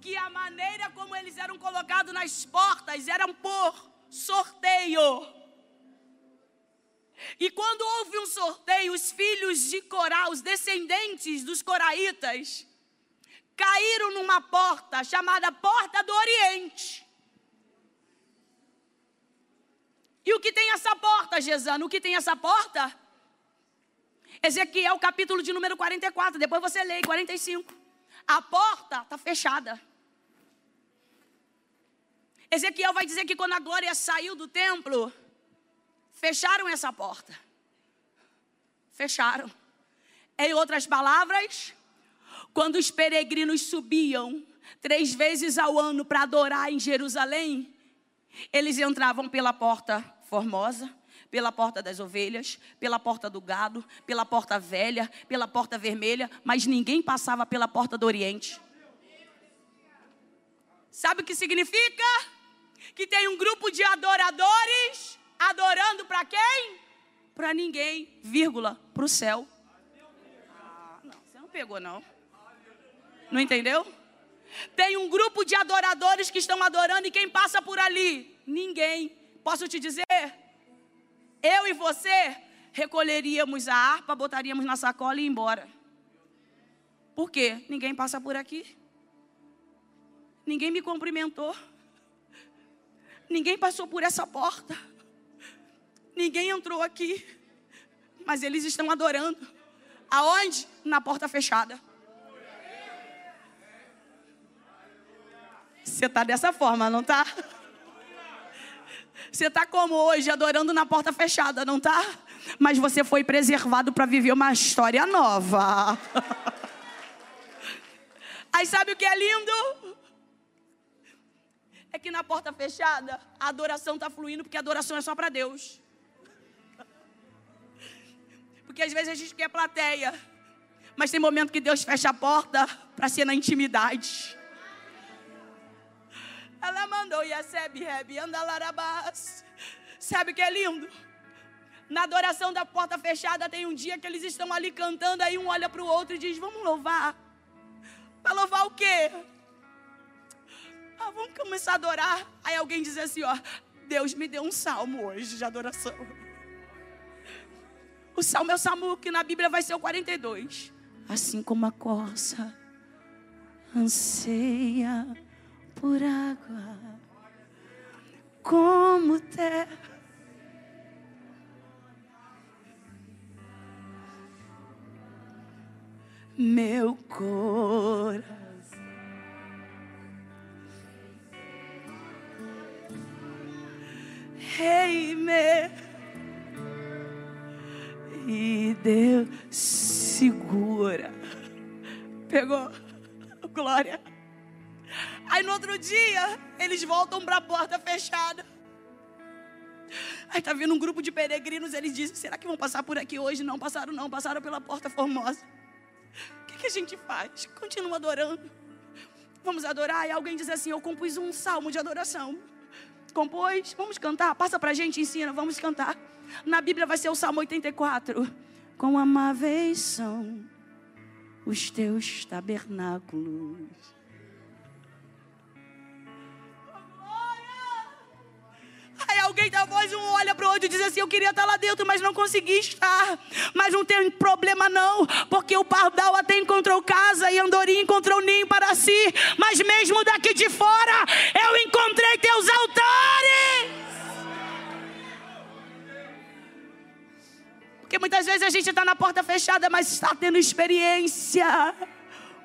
que a maneira como eles eram colocados nas portas eram por sorteio. E quando houve um sorteio, os filhos de Corá, os descendentes dos coraitas, caíram numa porta chamada Porta do Oriente. E o que tem essa porta, Gesano? O que tem essa porta? Ezequiel, capítulo de número 44. Depois você lê, 45. A porta está fechada. Ezequiel vai dizer que quando a glória saiu do templo, fecharam essa porta. Fecharam. Em outras palavras, quando os peregrinos subiam três vezes ao ano para adorar em Jerusalém, eles entravam pela porta formosa, pela porta das ovelhas, pela porta do gado, pela porta velha, pela porta vermelha, mas ninguém passava pela porta do Oriente. Sabe o que significa? Que tem um grupo de adoradores adorando para quem? Para ninguém, vírgula, para o céu. Ah, não, você não pegou não. Não entendeu? Tem um grupo de adoradores que estão adorando e quem passa por ali? Ninguém. Posso te dizer? Eu e você recolheríamos a harpa, botaríamos na sacola e ia embora. Por quê? Ninguém passa por aqui. Ninguém me cumprimentou. Ninguém passou por essa porta. Ninguém entrou aqui. Mas eles estão adorando. Aonde? Na porta fechada. Você está dessa forma, não está? Você está como hoje, adorando na porta fechada, não está? Mas você foi preservado para viver uma história nova. Aí sabe o que é lindo? É que na porta fechada, a adoração está fluindo, porque a adoração é só para Deus. Porque às vezes a gente quer plateia, mas tem momento que Deus fecha a porta para ser na intimidade. Ela mandou Yaseb Reb, Andalarabás. Sabe o que é lindo? Na adoração da porta fechada tem um dia que eles estão ali cantando, aí um olha para o outro e diz: Vamos louvar. Para louvar o quê? Ah, vamos começar a adorar. Aí alguém diz assim: Ó, Deus me deu um salmo hoje de adoração. O salmo é o salmo que na Bíblia vai ser o 42. Assim como a corça anseia por água, como terra. Meu coração. Rei me e Deus segura. Pegou. Glória. Aí no outro dia, eles voltam para a porta fechada. Aí tá vindo um grupo de peregrinos, eles dizem: será que vão passar por aqui hoje? Não passaram, não, passaram pela porta formosa. O que, que a gente faz? Continua adorando. Vamos adorar. E alguém diz assim: Eu compus um salmo de adoração. Compôs, vamos cantar. Passa pra gente, ensina, vamos cantar. Na Bíblia vai ser o Salmo 84. Quão amáveis são os teus tabernáculos Aí alguém dá voz, um olha para o outro e diz assim: Eu queria estar lá dentro, mas não consegui estar. Mas não tem problema, não, porque o pardal até encontrou casa e andorinha encontrou ninho para si. Mas mesmo daqui de fora, eu encontrei teus altares. Porque muitas vezes a gente está na porta fechada, mas está tendo experiência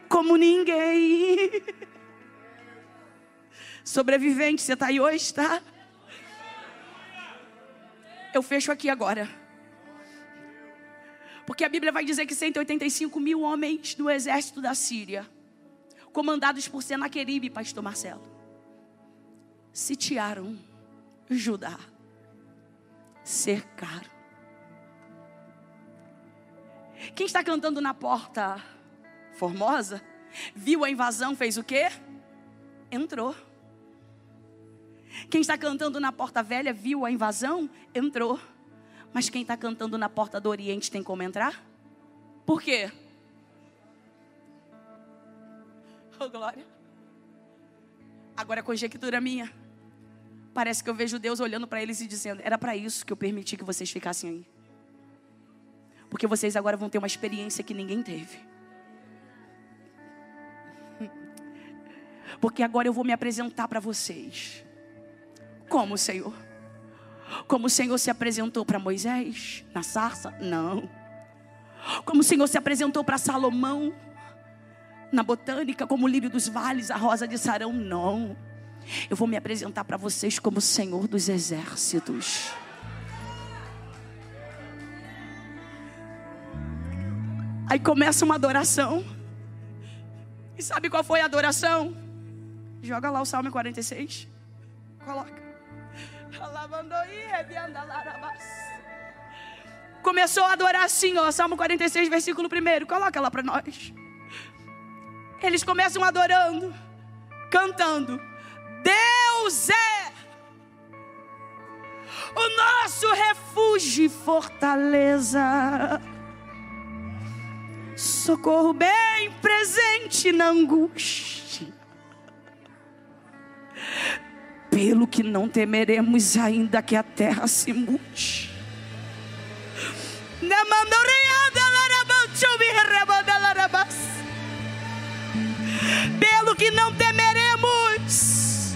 como ninguém. Sobrevivente, você está aí hoje, tá? Eu fecho aqui agora. Porque a Bíblia vai dizer que 185 mil homens do exército da Síria, comandados por Senaqueribe, pastor Marcelo, sitiaram Judá, cercaram. Quem está cantando na porta formosa, viu a invasão, fez o quê? Entrou. Quem está cantando na porta velha viu a invasão, entrou. Mas quem está cantando na porta do Oriente tem como entrar? Por quê? Oh, glória. Agora é conjectura minha. Parece que eu vejo Deus olhando para eles e dizendo: Era para isso que eu permiti que vocês ficassem aí. Porque vocês agora vão ter uma experiência que ninguém teve. Porque agora eu vou me apresentar para vocês. Como, Senhor? Como o Senhor se apresentou para Moisés na sarça? Não. Como o Senhor se apresentou para Salomão na botânica, como o lírio dos vales, a rosa de Sarão? Não. Eu vou me apresentar para vocês como Senhor dos exércitos. Aí começa uma adoração. E sabe qual foi a adoração? Joga lá o Salmo 46. Coloca. Começou a adorar assim, ó, Salmo 46, versículo 1. Coloca lá para nós. Eles começam adorando, cantando: Deus é o nosso refúgio e fortaleza. Socorro bem presente na angústia pelo que não temeremos, ainda que a terra se mude. Pelo que não temeremos,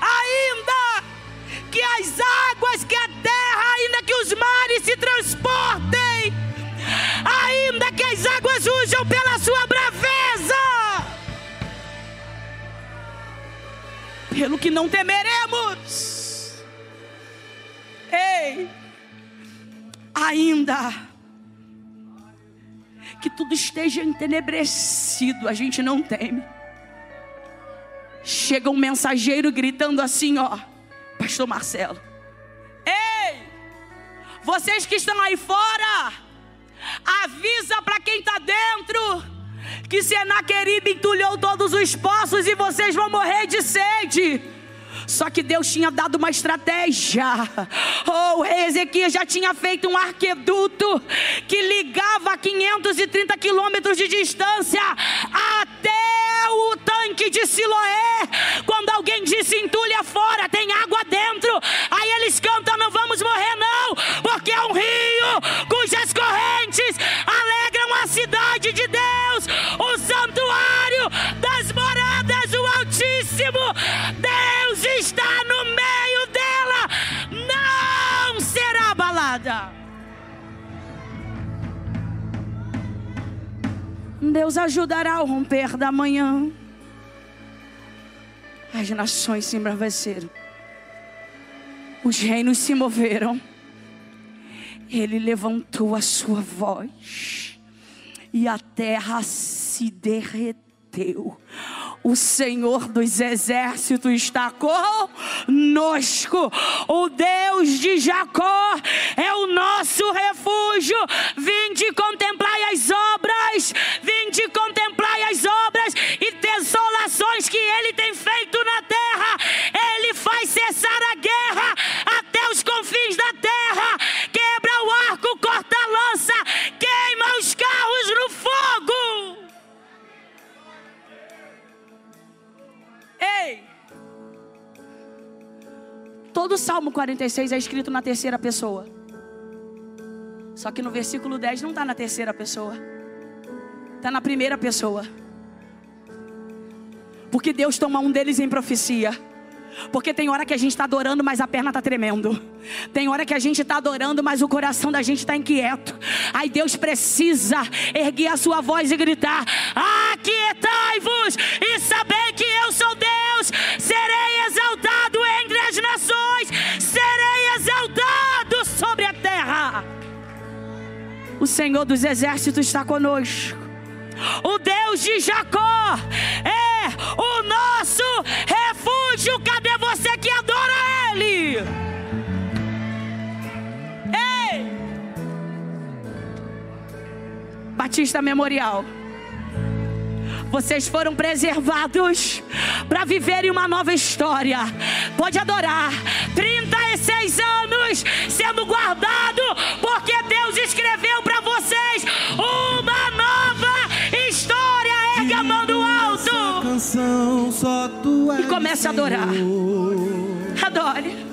ainda que as águas, pelo que não temeremos. Ei, ainda que tudo esteja entenebrecido, a gente não teme. Chega um mensageiro gritando assim, ó, Pastor Marcelo. Ei, vocês que estão aí fora, avisa para quem está dentro que Senaqueribe entulhou todos os poços e vocês vão morrer de sede. Só que Deus tinha dado uma estratégia. Oh, o rei Ezequias já tinha feito um arqueduto que ligava a 530 quilômetros de distância até o tanque de Siloé. Quando alguém disse entulha fora, tem água dentro. Aí eles cantam: não vamos morrer, não, porque é um rio cujas correntes Deus ajudará ao romper da manhã. As nações se embraveceram, os reinos se moveram. Ele levantou a sua voz e a terra se derreteu o Senhor dos exércitos está conosco. O Deus de Jacó é o nosso refúgio. Vinde contemplai Todo o Salmo 46 é escrito na terceira pessoa. Só que no versículo 10 não está na terceira pessoa, está na primeira pessoa. Porque Deus toma um deles em profecia. Porque tem hora que a gente está adorando, mas a perna está tremendo. Tem hora que a gente está adorando, mas o coração da gente está inquieto. Aí Deus precisa erguer a sua voz e gritar: Aquietai-vos e saber que eu sou O Senhor dos exércitos está conosco. O Deus de Jacó é o nosso refúgio. Cadê você que adora Ele? Ei! Batista Memorial. Vocês foram preservados para viverem uma nova história. Pode adorar. 36 anos sendo guardado, porque Deus escreveu para só tu e comece a adorar. Adore.